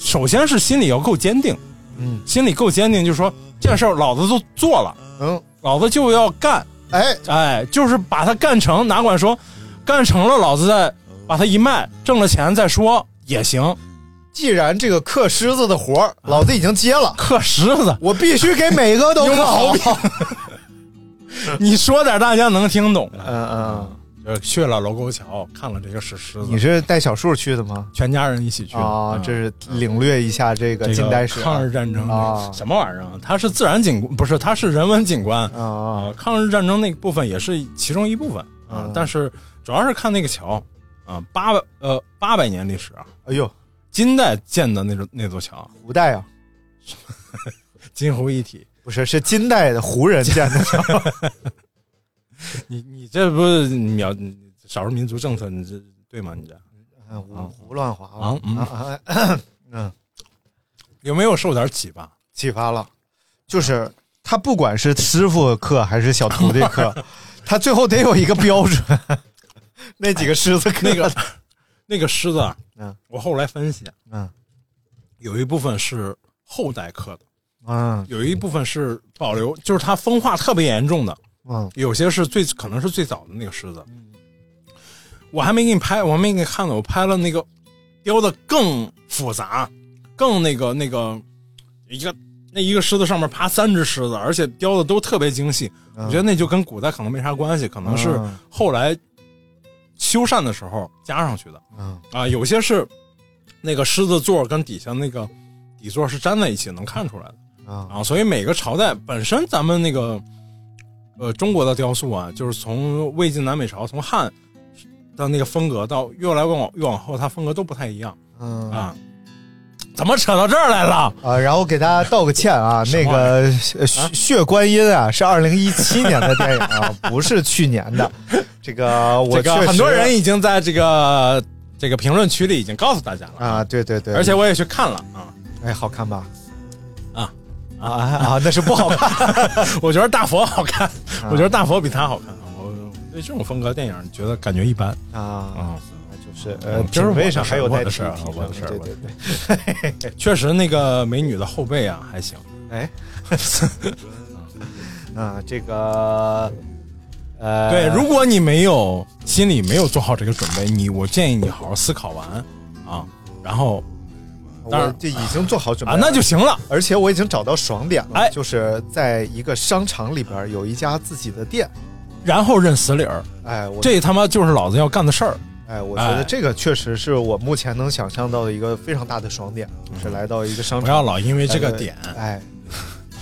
首先是心里要够坚定，嗯。心里够坚定，就是说这件事儿老子都做了，嗯，老子就要干，哎，哎，就是把它干成，哪管说干成了，老子再把它一卖，挣了钱再说也行。既然这个刻狮子的活儿，老子已经接了，刻狮子，我必须给每个都 刻好。你说点大家能听懂的。嗯嗯，就去了楼沟桥，看了这个石狮子，你是带小树去的吗？全家人一起去啊，嗯这是领略一下这个近代史啊。抗日战争啊什么玩意儿啊？它是自然景观，不是，它是人文景观啊。抗日战争那部分也是其中一部分啊嗯，但是主要是看那个桥啊，八百呃八百年历史啊，哎呦，金代建的那种那座桥，胡代啊，金湖一体。不是是金代的胡人建的桥。你你这不是秒少数民族政策，你这对吗？你这嗯胡胡乱华啊嗯啊啊嗯，有没有受点启发？启发了，就是他不管是师傅课还是小徒弟课，他最后得有一个标准。那几个狮子刻那个那个狮子啊，嗯。我后来分析，嗯。有一部分是后代刻的，嗯。有一部分是保留，就是它风化特别严重的，嗯。有些是最可能是最早的那个狮子。我还没给你拍，我还没给你看呢，我拍了那个雕的更复杂，更那个那个一个那一个狮子上面爬三只狮子，而且雕的都特别精细。我觉得那就跟古代可能没啥关系，可能是嗯。后来修缮的时候加上去的。嗯啊，有些是那个狮子座跟底下那个底座是粘在一起，能看出来的啊啊。所以每个朝代本身，咱们那个呃中国的雕塑啊，就是从魏晋南北朝，从汉的那个风格到越来越往越往后，它风格都不太一样嗯啊。怎么扯到这儿来了？啊，然后给大家道个歉啊，那个呃血血观音啊是二零一七年的电影啊，不是去年的。这个 我很多人已经在这个这个评论区里已经告诉大家了，啊，对对对，而且我也去看了啊。哎，好看吧？啊啊啊，那是不好看。我觉得大佛好看，啊我觉得大佛比他好看。我对这种风格电影觉得感觉一般啊啊。就是呃，这是品味上还有待我的事儿我的事儿对对对。确实那个美女的后背啊还行。哎，啊，这个呃，对，如果你没有心里没有做好这个准备，你我建议你好好思考完啊，然后当然我这已经做好准备啊，那就行了。而且我已经找到爽点了，哎。就是在一个商场里边有一家自己的店，然后认死理儿，哎，我这他妈就是老子要干的事儿。哎，我觉得哎。这个确实是我目前能想象到的一个非常大的爽点，就是来到一个商场，不要老因为这个点，哎，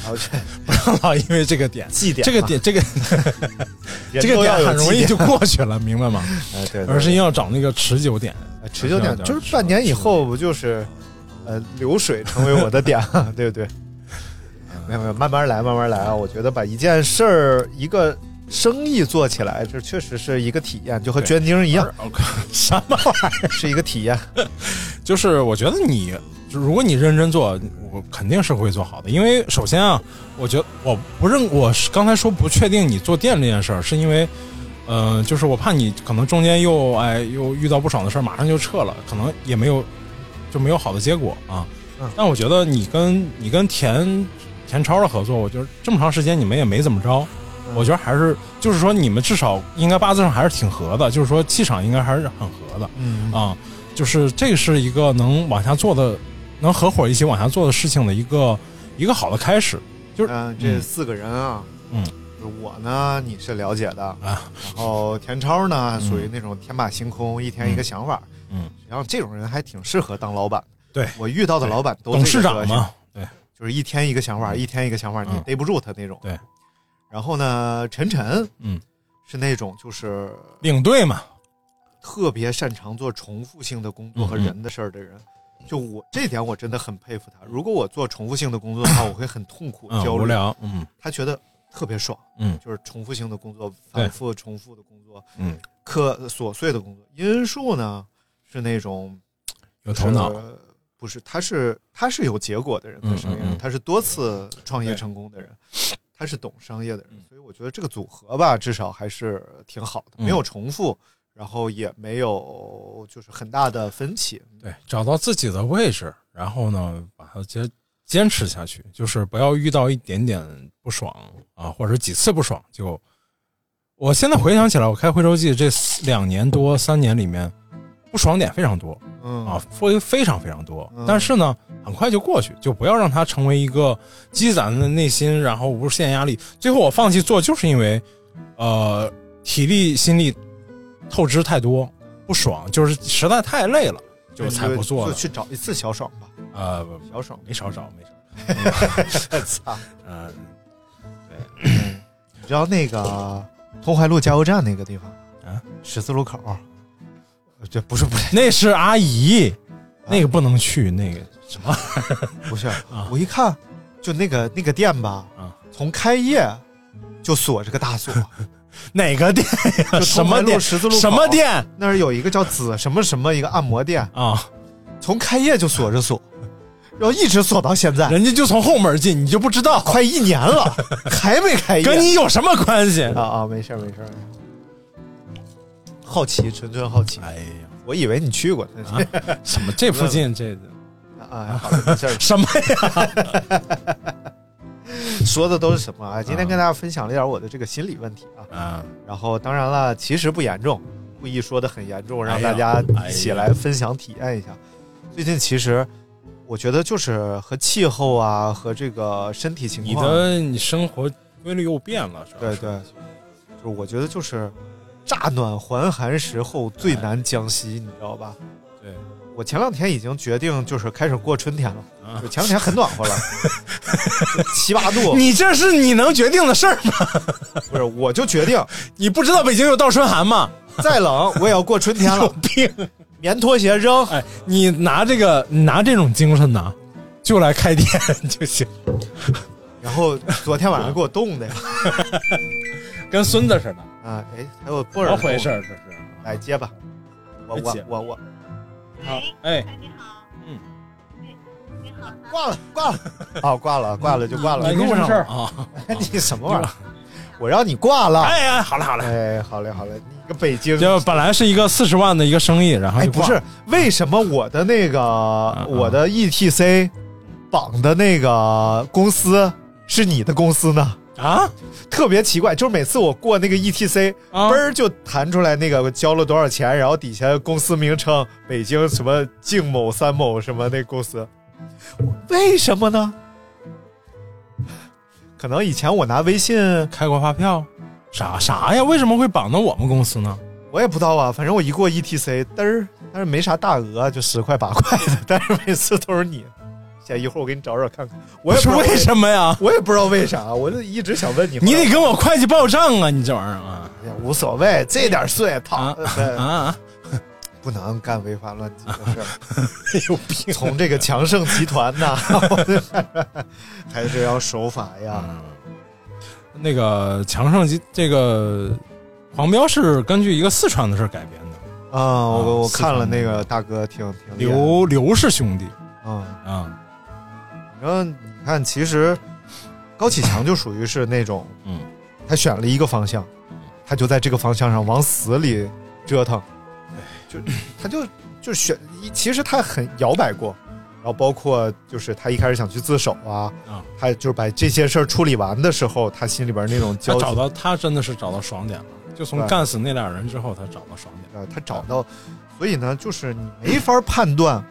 不要老因为这个点，祭典嘛这个点，这个人 这个点很容易就过去了，明白吗？哎，对，对而是要找那个持久点。哎持久点，就是半年以后不就是，呃，流水成为我的点了，对不对？没有没有，慢慢来，慢慢来啊！我觉得把一件事儿、一个生意做起来，这确实是一个体验，就和捐精一样，而。什么玩意儿？是一个体验。就是我觉得你，如果你认真做，我肯定是会做好的。因为首先啊，我觉得我不认，我是刚才说不确定你做店这件事儿，是因为，呃，就是我怕你可能中间又哎又遇到不爽的事儿，马上就撤了，可能也没有就没有好的结果啊。嗯但我觉得你跟你跟田田超的合作，我觉得这么长时间你们也没怎么着，我觉得还是就是说你们至少应该八字上还是挺合的，就是说气场应该还是很合的。嗯啊，就是这是一个能往下做的，能合伙一起往下做的事情的一个一个好的开始。就是嗯，这四个人啊，嗯，我呢，你是了解的啊，然后田超呢，属于那种天马行空，一天一个想法，嗯，然后这种人还挺适合当老板。对。我遇到的老板都董事这个个性长嘛，对，就是一天一个想法，一天一个想法，你嗯。逮不住他那种。对。然后呢，晨晨，嗯，是那种就是领队嘛，特别擅长做重复性的工作和人的事儿的人。就我这点，我真的很佩服他。如果我做重复性的工作的话，我会很痛苦、嗯，焦虑。无聊，嗯他觉得特别爽，嗯就是重复性的工作，反复重复的工作，嗯，可琐碎的工作。殷树呢是那种有头脑，是不是？他是他是有结果的人，在商业上，嗯嗯嗯他是多次创业成功的人，他是懂商业的人，嗯所以我觉得这个组合吧，至少还是挺好的，嗯没有重复，然后也没有就是很大的分歧。对，找到自己的位置，然后呢，把它坚坚持下去，就是不要遇到一点点不爽啊，或者几次不爽就。我现在回想起来，我开回收记这两年多三年里面，不爽点非常多，嗯啊，会非常非常多嗯。但是呢，很快就过去，就不要让它成为一个积攒的内心，然后无限压力。最后我放弃做，就是因为，呃，体力心力透支太多，不爽，就是实在太累了，就才不做了。就去找一次小爽吧，呃，小爽。没少找，没少。操！嗯，对你知道那个通淮路加油站那个地方啊？十字路口，呃这不是不是那是阿姨，那个不能去，那个什么 不是，我一看就那个那个店吧，啊，从开业就锁着个大锁，哪个店呀？什么店？十字路口什么？店那儿有一个叫紫什么什么一个按摩店，啊？从开业就锁着锁，然后一直锁到现在，人家就从后门进，你就不知道，快一年了，还没开业。跟你有什么关系？啊啊，没事儿没事儿。好奇，纯纯好奇。哎呀，我以为你去过呢。啊什么这附近这 啊，好了，没事儿。什么呀？说的都是什么啊？今天跟大家分享了一点我的这个心理问题啊。嗯，然后当然了，其实不严重，故意说的很严重，让大家一起来分享体验一下。最近其实我觉得就是和气候啊，和这个身体情况你况，的你生活规律又变了，是吧对对，就是我觉得就是乍暖还寒时候最难将息，你知道吧？对，我前两天已经决定就是开始过春天了，啊就前两天很暖和了，七八度，你这是你能决定的事儿吗？不是我就决定你不知道北京有倒春寒吗？再冷我也要过春天有了，病！棉拖鞋扔。哎，你拿这个，你拿这种精神呢，就来开店就行，然后昨天晚上给我冻的呀，跟孙子似的，啊，哎，还有波怎么尔回事？这是？来接吧，我我我我好，哎，挂了挂了，啊挂了 挂了就挂了，你录上了，什么事儿啊？你什么玩意儿？我让你挂了，哎哎，好嘞好嘞，哎，好嘞好嘞，你个北京就本来是一个四十万的一个生意，然后哎，就挂不是，为什么我的那个、啊我的 ETC 绑的那个公司是你的公司呢？啊？特别奇怪，就是每次我过那个 ETC，啊。嘣儿就弹出来那个交了多少钱，然后底下公司名称北京什么静某三某什么那公司，为什么呢？可能以前我拿微信，开过发票，啥啥呀？为什么会绑到我们公司呢？我也不知道啊，反正我一过 ETC，嘚儿，但是没啥大额，就十块八块的，但是每次都是你。姐一会儿我给你找找看看，我也不知道是为什么呀？我也不知道为啥，我就一直想问你，你得跟我会计报账啊！你这玩意儿啊无所谓，这点税，操啊，对啊！不能干违法乱纪的事儿。有病！从这个强盛集团呐，还是要守法呀。那个强盛集这个黄标是根据一个四川的事儿改编的，啊，我我看了那个大哥挺挺刘刘氏兄弟。啊，啊，然后你看，其实高启强就属于是那种，嗯，他选了一个方向，他就在这个方向上往死里折腾，就他就就选，其实他很摇摆过，然后包括就是他一开始想去自首啊，啊他就是把这些事儿处理完的时候，他心里边那种焦急他找到他真的是找到爽点了，就从干死那俩人之后，他找到爽点。呃，他找到，所以呢，就是你没法判断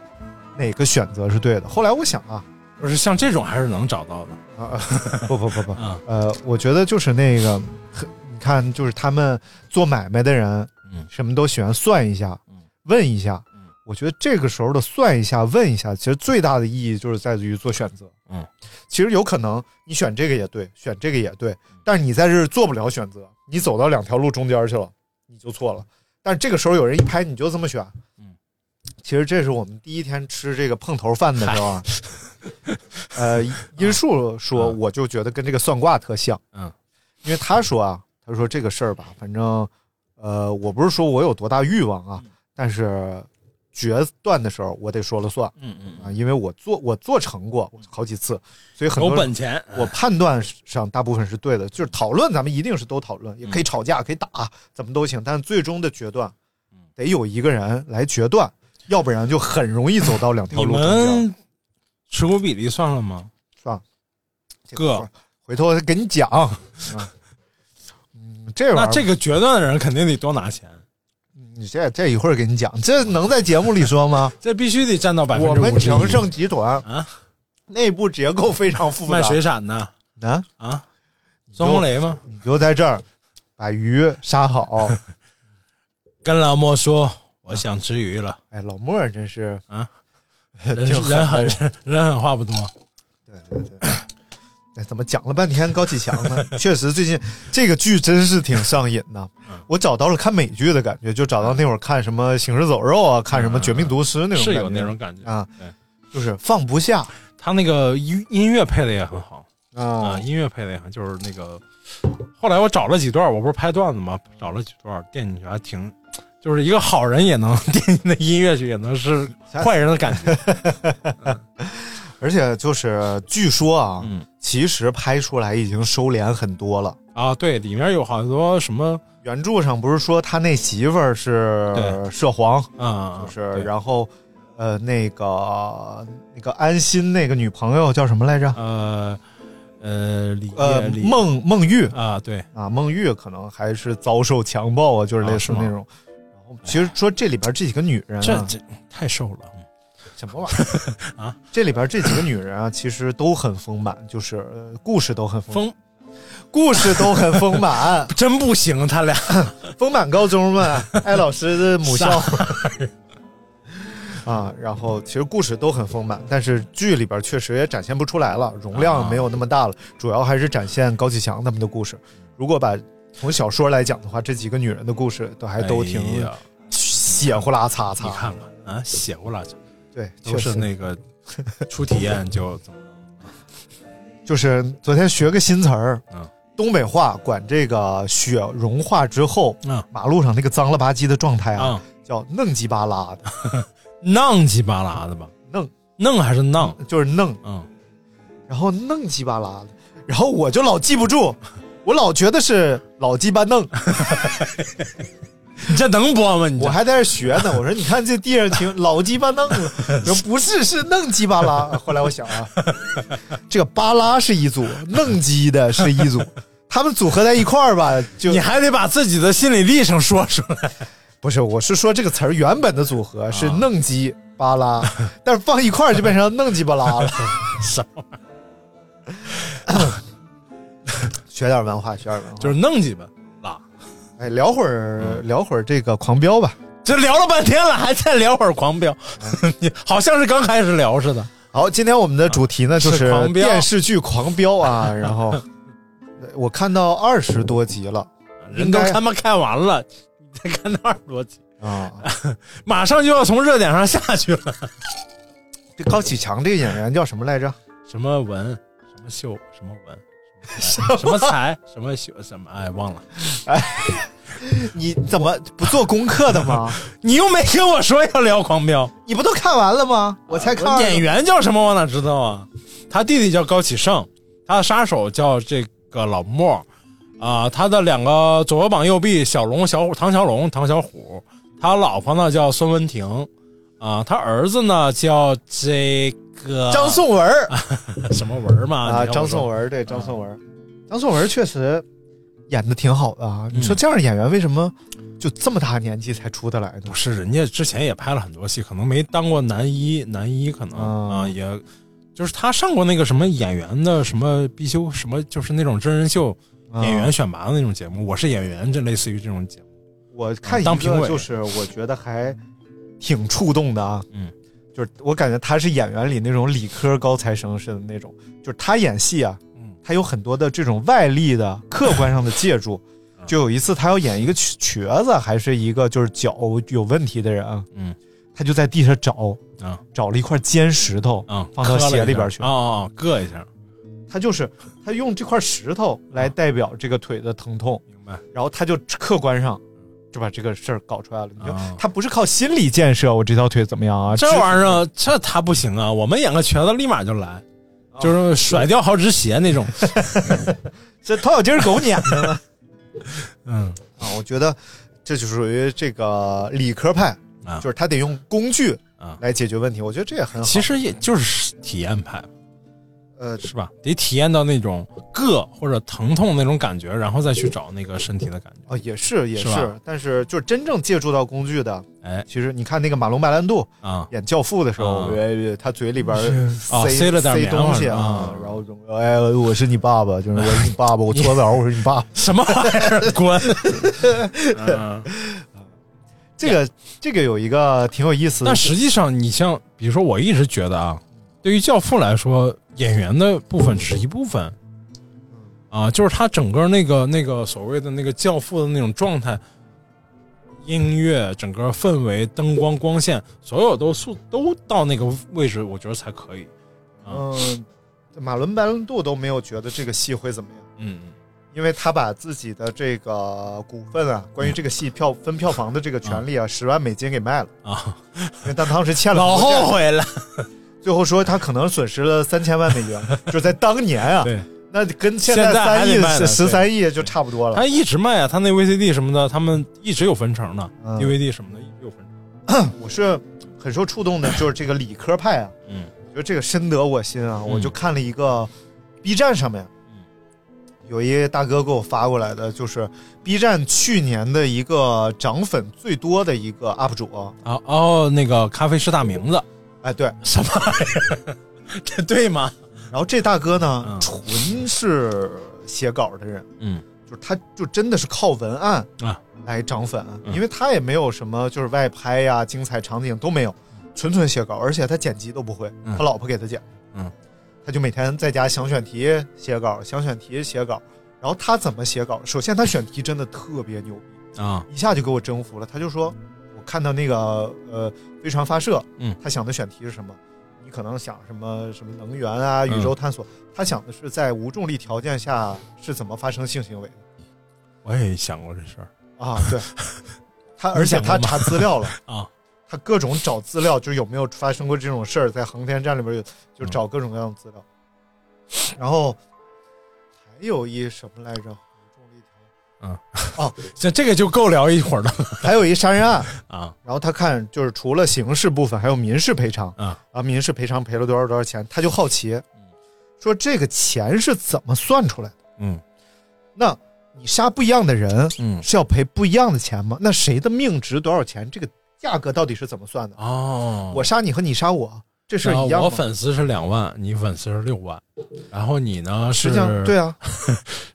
哪个选择是对的。后来我想啊，不是像这种还是能找到的啊，不不不不，啊，呃，我觉得就是那个，很你看，就是他们做买卖的人，嗯什么都喜欢算一下，嗯问一下嗯。我觉得这个时候的算一下、问一下，其实最大的意义就是在于做选择。嗯，其实有可能你选这个也对，选这个也对，但是你在这儿做不了选择，你走到两条路中间去了，你就错了。但是这个时候有人一拍，你就这么选。嗯，其实这是我们第一天吃这个碰头饭的时候啊，呃，殷树说，嗯我就觉得跟这个算卦特像。嗯，因为他说啊，他说这个事儿吧，反正呃，我不是说我有多大欲望啊，但是决断的时候我得说了算嗯嗯啊，因为我做我做成过好几次，所以很有多人本钱，我判断上大部分是对的，就是讨论咱们一定是都讨论，也可嗯以吵架，可以打，怎么都行，但最终的决断得有一个人来决断，要不然就很容易走到两条你路中间。们持股比例算了吗？这个哥回头给你讲。啊嗯，这玩意儿那这个决断的人肯定得多拿钱，你这这一会儿给你讲，这能在节目里说吗？这必须得占到百分我们之五十。强盛集团啊，内部结构非常复杂。卖水产的啊，啊，孙红雷吗？你就在这儿把鱼杀好。跟老莫说，我想吃鱼了。哎，老莫真是啊，挺人狠人狠话不多。对对对。哎，怎么讲了半天高启强呢？确实，最近这个剧真是挺上瘾的。嗯我找到了看美剧的感觉，就找到那会儿看什么《行尸走肉》啊，看什么《绝命毒师》那种感觉，是有那种感觉啊，对，就是放不下他那个音音乐配的也很好啊，啊。音乐配的也很，就是那个。后来我找了几段，我不是拍段子吗？找了几段电进去，还挺，就是一个好人也能 电进那音乐剧，也能是 坏人的感觉。而且就是据说啊，嗯其实拍出来已经收敛很多了。啊，对，里面有好多什么原著上不是说他那媳妇儿是涉黄，啊，就是然后呃那个那个安心那个女朋友叫什么来着？呃呃李呃李孟孟玉啊，对，啊，孟玉可能还是遭受强暴啊，就是类似那种。然后其实说这里边这几个女人、啊，这这太瘦了。什么玩意儿 啊？这里边这几个女人啊，其实都很丰满，就是、呃故事都很丰满，丰故事都很丰满，真不行，他俩丰满高中嘛，艾老师的母校。啊，然后其实故事都很丰满，但是剧里边确实也展现不出来了，容量没有那么大了，主要还是展现高启强他们的故事。如果把从小说来讲的话，这几个女人的故事都还都挺血呼啦擦擦。你看看啊，写过了，对，都是那个初体验就怎么 就是昨天学个新词儿，嗯东北话管这个雪融化之后，嗯马路上那个脏了吧唧的状态啊，啊叫弄鸡巴拉的，弄鸡巴拉的吧？弄弄还是弄？就是弄，嗯，然后弄鸡巴拉的，然后我就老记不住，我老觉得是老鸡巴弄，你 这能播吗？你我还在这学呢。我说你看这地上挺老鸡巴弄了，说 不是是弄鸡巴拉。后来我想啊，这个巴拉是一组，弄鸡的是一组，他们组合在一块儿吧，就你还得把自己的心理历程说出来。不是，我是说这个词儿原本的组合是弄鸡巴拉，但是放一块儿就变成弄鸡巴拉了。什么？学点文化，学点文化。就是弄几吧拉。哎，聊会儿聊会儿这个狂飙吧。这聊了半天了，还在聊会儿狂飙，你 好像是刚开始聊似的。好，今天我们的主题呢就是电视剧《狂飙》啊，然后。我看到二十多集了。人都他妈看完了，你再看到二十多集，啊。马上就要从热点上下去了。这高启强这个演员叫什么来着？什么文，什么秀，什么文，什么才，什么秀，什么？哎忘了。你怎么不做功课的吗？你又没跟我说要聊狂飙，你不都看完了吗？我才看我演员叫什么我哪知道啊？他弟弟叫高启盛，他的杀手叫这个老莫，啊、他的两个左右膀右臂小龙、小虎、唐小龙、唐小虎，他老婆呢叫孙文婷，啊、他儿子呢叫这个张颂文 什么文嘛？啊，张颂文，对张颂文，张颂文确实演的挺好的啊。你说这样的演员为什么就这么大年纪才出得来呢不？是人家之前也拍了很多戏，可能没当过男一，男一可能啊啊、也就是他上过那个什么演员的什么必修什么，就是那种真人秀。啊演员选拔的那种节目，我是演员，这类似于这种节目。我看一当评委个就是我觉得还挺触动的啊，嗯，就是我感觉他是演员里那种理科高材生似的那种，就是他演戏啊，嗯他有很多的这种外力的客观上的借助。嗯 就有一次他要演一个瘸瘸子，还是一个就是脚有问题的人啊，嗯他就在地上找啊找了一块尖石头嗯，放到鞋里边去啊啊啊，硌一下，他就是他用这块石头来代表这个腿的疼痛，明白？然后他就客观上就把这个事儿搞出来了。你就啊他不是靠心理建设，我这条腿怎么样啊？这玩意儿这他不行啊！我们演个瘸子立马就来，就是甩掉好几只鞋那种。儿 这头小鸡儿狗撵的呢 嗯啊！我觉得这就属于这个理科派，啊就是他得用工具啊，来解决问题。我觉得这也很好。其实也就是体验派，呃，是吧？得体验到那种硌或者疼痛那种感觉，然后再去找那个身体的感觉。哦，也是也是吧但是就是真正借助到工具的，哎其实你看那个马龙白兰度啊，演《教父》的时候，他嘴里边啊塞塞了点棉花东西啊啊，然后说哎，我是你爸爸，就是我是你爸爸，我搓澡，我是你爸爸。什么玩意儿？滚！嗯这个这个有一个挺有意思的，但实际上，你像比如说，我一直觉得啊，对于《教父》来说，演员的部分只是一部分，啊，就是他整个那个那个所谓的那个教父的那种状态，音乐、整个氛围、灯光、光线，所有都塑都到那个位置，我觉得才可以。嗯，马伦白伦度都没有觉得这个戏会怎么样，嗯。因为他把自己的这个股份啊，关于这个戏票分票房的这个权利啊，十万美金给卖了，啊，因为他当时欠了 老后悔了。最后说他可能损失了三千万美元，就在当年啊，对，那跟现现在三亿十三亿就差不多了。他一直卖啊，他那 VCD 什么的，他们一直有分成的、嗯 d v d 什么的一直有分成。我是很受触动的，就是这个理科派啊，嗯我觉得这个深得我心啊！嗯我就看了一个 B 站上面嗯，有一大哥给我发过来的，就是 B 站去年的一个涨粉最多的一个 UP 主。啊哦，那个咖啡师大名字哎，对，什么玩意儿？这对吗？然后这大哥呢，嗯纯是写稿的人，嗯就是他就真的是靠文案啊来涨粉，嗯因为他也没有什么就是外拍呀、精彩场景都没有，纯纯写稿，而且他剪辑都不会，嗯他老婆给他剪。嗯，他就每天在家想选题写稿，想选题写稿。然后他怎么写稿？首先他选题真的特别牛逼，啊一下就给我征服了。他就说，我看到那个呃飞船发射，嗯他想的选题是什么？你可能想什么什么能源啊、嗯宇宙探索，他想的是在无重力条件下是怎么发生性行为的我也想过这事儿啊？对，他而且他查资料了。啊。他各种找资料，就是有没有发生过这种事儿，在航天站里边有，就找各种各样的资料。然后还有一什么来着？嗯，哦，这这个就够聊一会儿的 还有一杀人案，啊然后他看就是除了刑事部分，还有民事赔偿啊啊，民事赔偿赔了多少多少钱，他就好奇，说这个钱是怎么算出来的？嗯那你杀不一样的人，嗯是要赔不一样的钱吗？那谁的命值多少钱？这个价格到底是怎么算的？哦，我杀你和你杀我，这是一样吗？我粉丝是两万，你粉丝是六万，然后你呢是对啊，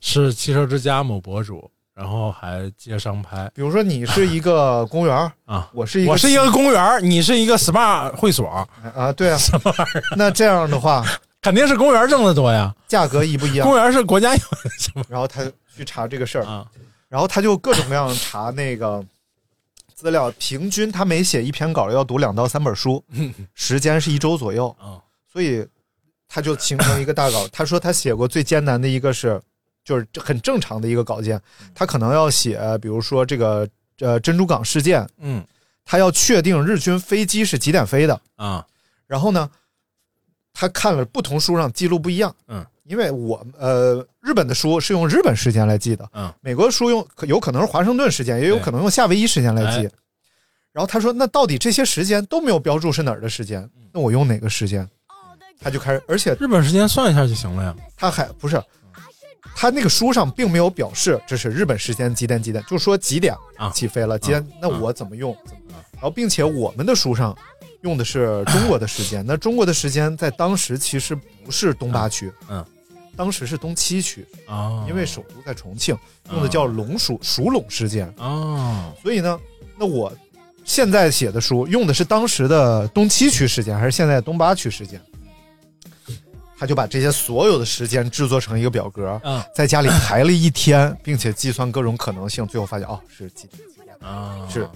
是汽车之家某博主，然后还接商拍比如说你是一个 公园儿，啊。我是一个我是一个公园，你是一个 SPA 会所，啊，对啊，什么玩意儿？那这样的话，肯定是公园挣的多呀。价格一不一样公？园是国家有的什么然后他去查这个事儿，啊？然后他就各种各样查那个资料，平均他每写一篇稿要读两到三本书，时间是一周左右，啊所以他就形成一个大稿。他说他写过最艰难的一个是，就是很正常的一个稿件，他可能要写，比如说这个呃珍珠港事件，嗯他要确定日军飞机是几点飞的，啊然后呢，他看了不同书上记录不一样，嗯，因为我呃日本的书是用日本时间来记的，嗯，美国书用可有可能是华盛顿时间，也有可能用夏威夷时间来记哎。然后他说，那到底这些时间都没有标注是哪儿的时间，那我用哪个时间？他就开始，而且日本时间算一下就行了呀。他还不是，他那个书上并没有表示这是日本时间几点几点，就说几点啊。起飞了，几点，那我怎么用？怎么？然后，并且我们的书上用的是中国的时间，那中国的时间在当时其实不是东八区，嗯，当时是东七区，啊，因为首都在重庆，用的叫龙属属陇时间，啊所以呢，那我现在写的书用的是当时的东七区时间，还是现在的东八区时间？他就把这些所有的时间制作成一个表格，嗯在家里排了一天，并且计算各种可能性，最后发现哦是几点几点，啊，是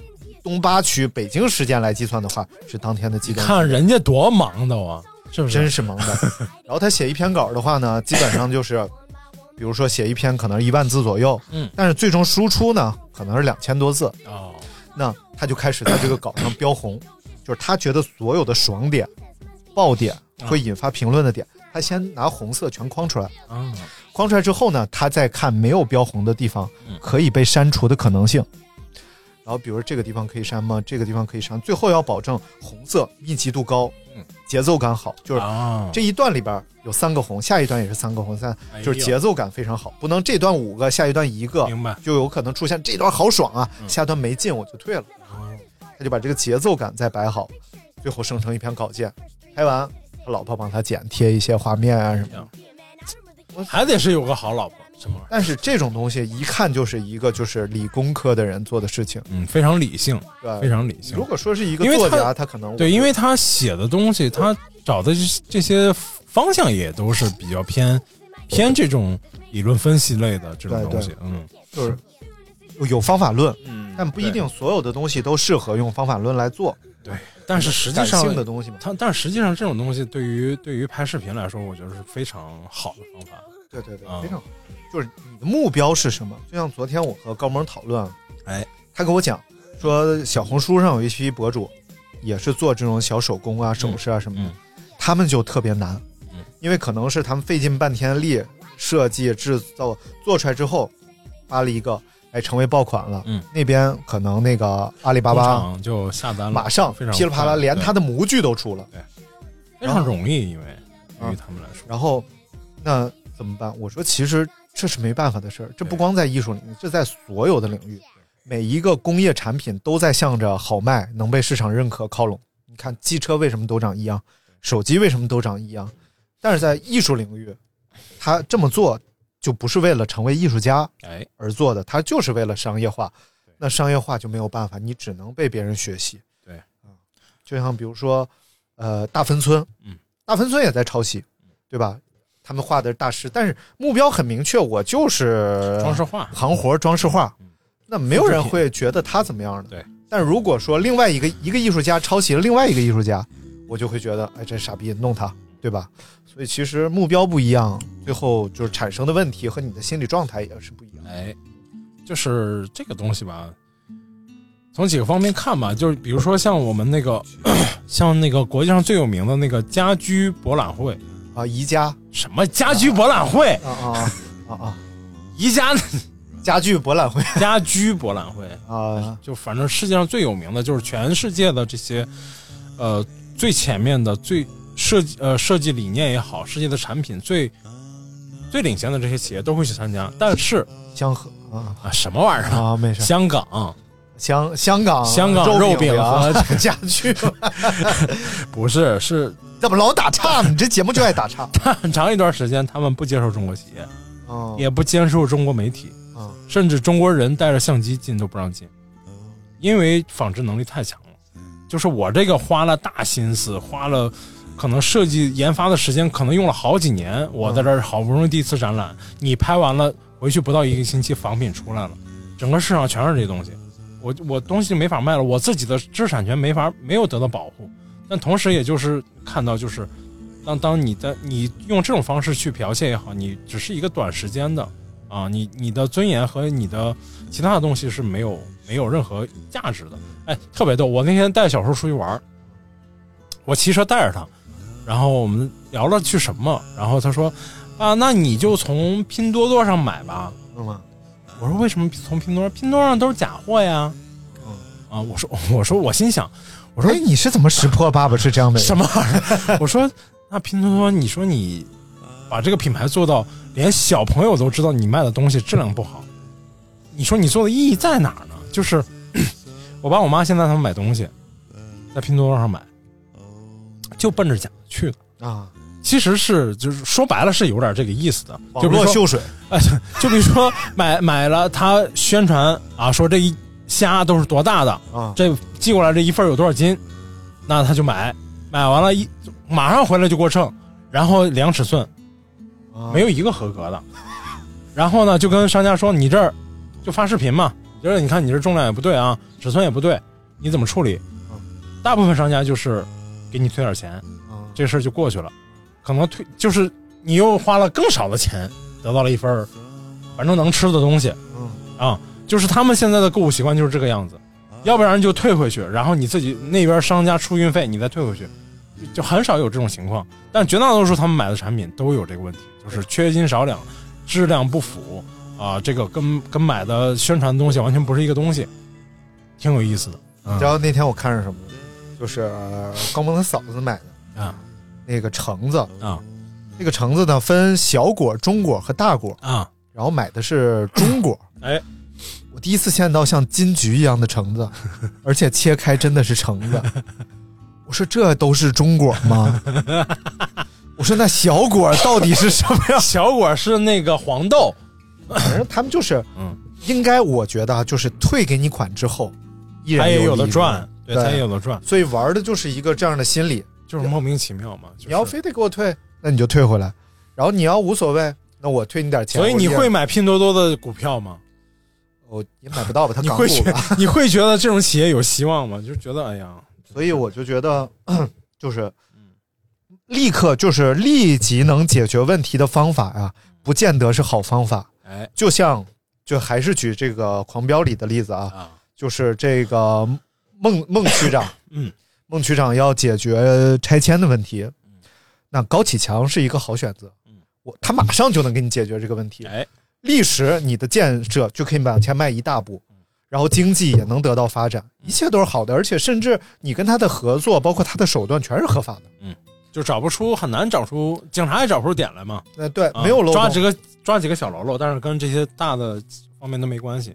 东八区北京时间来计算的话是当天的几点。看人家多忙的啊，是不是？真是忙的。然后他写一篇稿的话呢，基本上就是，比如说写一篇可能一万字左右，嗯但是最终输出呢可能是两千多字。哦，那他就开始在这个稿上标红，就是他觉得所有的爽点、爆点会引发评论的点，他先拿红色全框出来，啊。框出来之后呢，他再看没有标红的地方嗯可以被删除的可能性。然后，比如这个地方可以删吗？这个地方可以删，最后要保证红色密集度高，嗯，节奏感好，就是啊，这一段里边有三个红，下一段也是三个红，三就是节奏感非常好，不能这段五个，下一段一个，明白。就有可能出现这段好爽啊，嗯。下段没劲我就退了。他就把这个节奏感再摆好，最后生成一篇稿件，拍完。他老婆帮他剪贴一些画面啊什么的。还得是有个好老婆，什么玩意儿？但是这种东西一看就是一个就是理工科的人做的事情，嗯，非常理性，对？非常理性如。果说是一个作家，他可能对，因为他写的东西，他找的这这些方向也都是比较偏偏这种理论分析类的这种对对东西。嗯就是有方法论，嗯但不一定所有的东西都适合用方法论来做。对，但是实际上性的东西嘛，它，但是实际上这种东西对于对于拍视频来说，我觉得是非常好的方法。对对对，啊非常好。就是你的目标是什么？就像昨天我和高萌讨论，哎，他跟我讲说，小红书上有一批博主，也是做这种小手工啊、首饰啊什么的，嗯他们就特别难，嗯因为可能是他们费尽半天力设计、制造，做出来之后发了一个，哎，成为爆款了。嗯，那边可能那个阿里巴巴就下单了，马上非常噼里啪啦，连他的模具都出了。对非常容易，因为对啊于他们来说，然后那怎么办？我说其实这是没办法的事儿，这不光在艺术领域，这在所有的领域，每一个工业产品都在向着好卖、能被市场认可靠拢。你看，机车为什么都长一样，手机为什么都长一样？但是在艺术领域，他这么做就不是为了成为艺术家哎，而做的，他就是为了商业化。那商业化就没有办法，你只能被别人学习。对啊，就像比如说，呃，大芬村，嗯，大芬村也在抄袭，对吧？他们画的是大师，但是目标很明确，我就是装饰画，行活装饰画嗯，那没有人会觉得他怎么样的。对。但如果说另外一个一个艺术家抄袭了另外一个艺术家，我就会觉得，哎，这傻逼，弄他，对吧？所以其实目标不一样，最后就是产生的问题和你的心理状态也是不一样。哎，就是这个东西吧，从几个方面看吧，就是比如说像我们那个，像那个国际上最有名的那个家居博览会，啊，宜家什么家居博览会，啊啊啊啊啊！宜家家具博览会家居博览会，啊，就反正世界上最有名的就是全世界的这些，呃，最前面的最设计呃设计理念也好，世界的产品最最领先的这些企业都会去参加。但是香河啊啊，什么玩意儿啊？啊，没事，香港香香港香港肉肉饼啊和 家具，不是是怎么老打岔呢？你这节目就爱打岔。很长一段时间他们不接受中国企业，哦也不接受中国媒体，嗯甚至中国人带着相机进都不让进，因为仿制能力太强了。就是我这个花了大心思，花了可能设计研发的时间，可能用了好几年。我在这儿好不容易第一次展览，你拍完了回去不到一个星期，仿品出来了，整个市场全是这东西，我我东西没法卖了，我自己的知识产权没法没有得到保护。但同时，也就是看到，就是当当你的你用这种方式去剽窃也好，你只是一个短时间的啊，你你的尊严和你的其他的东西是没有没有任何价值的。哎，特别逗！我那天带小叔出去玩，我骑车带着他，然后我们聊了去什么，然后他说啊，那你就从拼多多上买吧。嗯？我说为什么从拼多多？拼多多上都是假货呀。啊，我说我说我心想，我说哎，你是怎么识破爸爸是这样的？什么玩意儿？我说那拼多多，你说你把这个品牌做到连小朋友都知道你卖的东西质量不好，你说你做的意义在哪儿呢？就是 我爸我妈现在他们买东西，在拼多多上买，就奔着假的去了。啊？其实是就是说白了是有点这个意思的，就比如说秀水 哎，就比如说买买了，他宣传啊，说这一虾都是多大的，啊这寄过来这一份有多少斤，那他就买，买完了一马上回来就过秤，然后量尺寸，啊没有一个合格的。然后呢，就跟商家说，你这儿就发视频嘛，就是你看你这重量也不对啊，尺寸也不对，你怎么处理？大部分商家就是给你退点钱，啊这事儿就过去了。可能退就是你又花了更少的钱，得到了一份儿反正能吃的东西嗯啊。就是他们现在的购物习惯就是这个样子，要不然就退回去，然后你自己那边商家出运费，你再退回去，就很少有这种情况。但绝大多数他们买的产品都有这个问题，就是缺斤少两，质量不符啊，这个跟跟买的宣传的东西完全不是一个东西，挺有意思的。你知道那天我看着什么？就是呃高萌他嫂子买的啊那个橙子，啊那个橙子呢分小果、中果和大果，啊！然后买的是中果。哎，我第一次见到像金桔一样的橙子，而且切开真的是橙子。我说这都是中果吗？我说那小果到底是什么呀？小果是那个黄豆，反正他们就是，嗯，应该我觉得啊，就是退给你款之后，依然他也有的赚，对对他也有的赚，所以玩的就是一个这样的心理。就是莫名其妙嘛。就是你要非得给我退，那你就退回来；然后你要无所谓，那我退你点钱。所以你会买拼多多的股票吗？我也买不到吧？他 港股吧？你会觉得这种企业有希望吗？就觉得哎呀，所以我就觉得，就是立刻就是立即能解决问题的方法呀，不见得是好方法。哎就像，就还是举这个《狂飙》里的例子啊，啊，就是这个孟孟区长，嗯，孟区长要解决拆迁的问题，那高启强是一个好选择。我他马上就能给你解决这个问题。哎，历史你的建设就可以往前迈一大步，然后经济也能得到发展，一切都是好的，而且甚至你跟他的合作，包括他的手段全是合法的。嗯就找不出，很难找出，警察也找不出点来嘛。呃，对，啊没有漏抓几。个抓几个小喽啰，但是跟这些大的方面都没关系。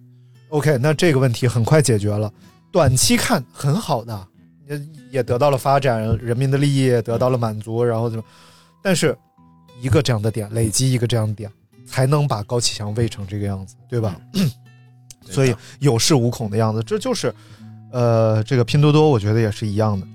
OK，那这个问题很快解决了，短期看很好的，也也得到了发展，人民的利益也得到了满足，然后怎么？但是一个这样的点累积一个这样的点，才能把高启强喂成这个样子，对吧？所以有恃无恐的样子，这就是，呃，这个拼多多我觉得也是一样的，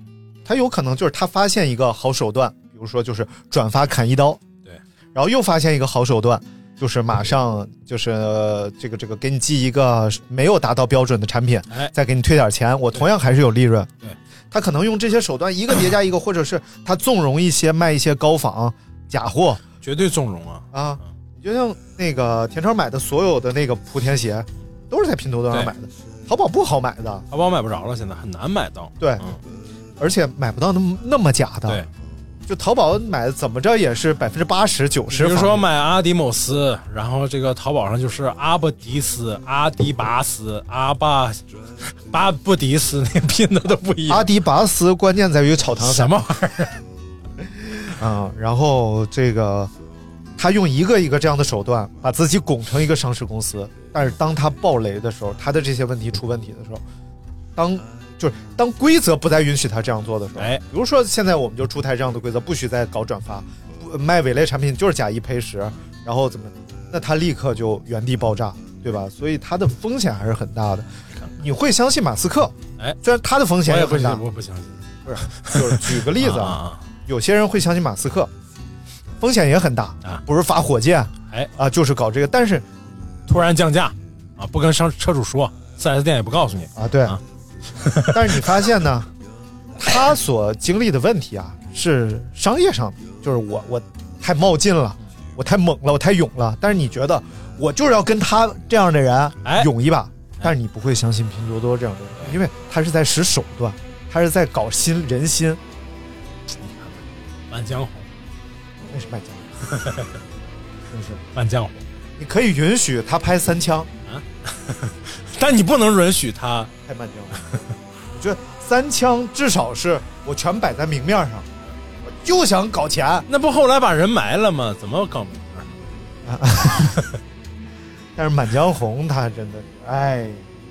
他有可能就是他发现一个好手段，比如说就是转发砍一刀，对，然后又发现一个好手段，就是马上就是、呃这个这个给你寄一个没有达到标准的产品，哎再给你退点钱，我同样还是有利润。对，他可能用这些手段一个叠加一个，或者是他纵容一些卖一些高仿假货绝对纵容啊！啊。你就像那个田超买的所有的那个莆田鞋，都是在拼多多上买的，淘宝不好买的，淘宝买不着了，现在很难买到。对，嗯，而且买不到那么那么假的。对，就淘宝买怎么着也是百分之八十九十。比如说买阿迪某斯，然后这个淘宝上就是阿布迪斯、阿迪巴斯、阿巴巴布迪斯，那拼的都不一样。阿迪拔斯关键在于草堂什么玩意儿？啊、然后这个他用一个一个这样的手段把自己拱成一个上市公司，但是当他爆雷的时候，他的这些问题出问题的时候，当就是当规则不再允许他这样做的时候，哎比如说现在我们就出台这样的规则，不许再搞转发，不卖伪劣产品就是假一赔十，然后怎么，那他立刻就原地爆炸，对吧？所以他的风险还是很大的。你会相信马斯克？哎，虽然他的风险也很大，，我不相信。不是，就是举个例子 啊，啊，有些人会相信马斯克，风险也很大啊不是发火箭，哎啊，就是搞这个，但是突然降价啊，不跟商车主说，4S 店也不告诉你。啊，对，啊 但是你发现呢，他所经历的问题啊，是商业上的，就是我我太冒进了，我太猛了，我太勇了，但是你觉得我就是要跟他这样的人哎勇一把，但是你不会相信拼多多这样的人，因为他是在使手段，他是在搞心人心，满江红，那是满江红，真是。满江红，你可以允许他拍三枪，但你不能允许他太慢江了。我觉得三枪至少是我全摆在明面上，我就想搞钱。那不后来把人埋了吗？怎么搞明白？但是《满江红》他真的是，哎，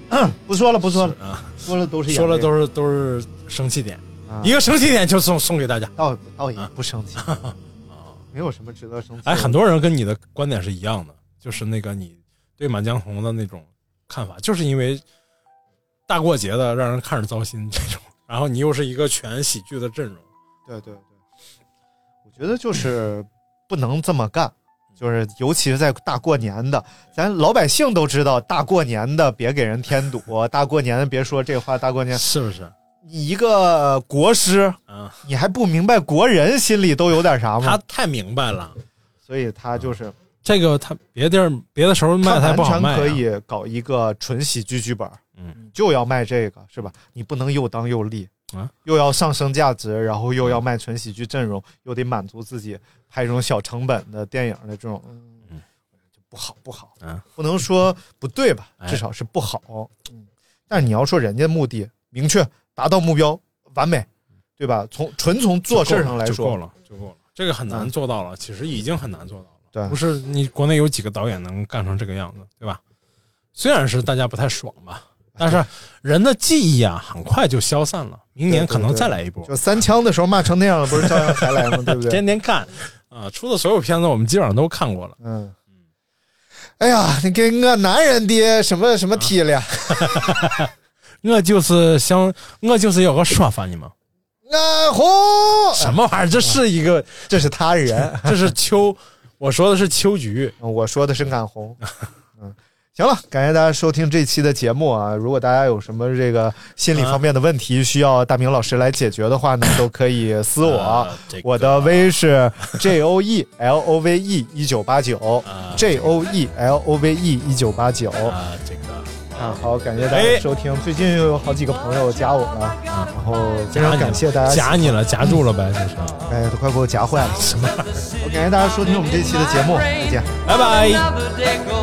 不说了，不说了，啊，说了都是说了都是是都是生气点，啊一个生气点就送送给大家。倒倒也不生气，啊 没有什么值得生气的。哎，很多人跟你的观点是一样的，就是那个你对《满江红》的那种看法，就是因为大过节的让人看着糟心这种，然后你又是一个全喜剧的阵容，对对对，我觉得就是不能这么干。就是，尤其是在大过年的，咱老百姓都知道，大过年的别给人添堵，大过年的别说这话，大过年是不是？你一个国师，啊，你还不明白国人心里都有点啥吗？他太明白了，所以他就是这个他别地儿别的时候卖他完他不好卖、啊，全可以搞一个纯喜剧剧本，嗯，就要卖这个是吧？你不能又当又立啊，又要上升价值，然后又要卖纯喜剧阵容，又得满足自己拍这种小成本的电影的这种，嗯，就不好不好，嗯，不能说不对吧？哎至少是不好，嗯。但是你要说人家目的明确，达到目标完美，对吧？从纯从做事上来说，就够了，就够了。这个很难嗯做到了，其实已经很难做到了。对不是你国内有几个导演能干成这个样子，对吧？虽然是大家不太爽吧，但是人的记忆啊，很快就消散了。明年可能再来一波，就三枪的时候骂成那样了，不是照样还来吗？对不对？天天看啊，出的所有片子我们基本上都看过了。嗯。哎呀，你给我男人的什么什么踢了？我就是想，我就是有个说法，你们俺红什么玩意儿？这是一个，这是他人，这是秋，我说的是秋菊。我说的是俺红。嗯，行了，感谢大家收听这期的节目啊！如果大家有什么这个心理方面的问题需要大明老师来解决的话呢，都可以私我。啊这个我的微是 J O E L O V E 一九八九啊，J O E L O V E 一九八九。啊，这个啊，好，感谢大家哎收听。最近又有好几个朋友加我了，然后非常感谢大家夹你了，夹住了呗，就是。哎，都快给我夹坏了。什么？我感谢大家收听我们这期的节目，再见。拜拜。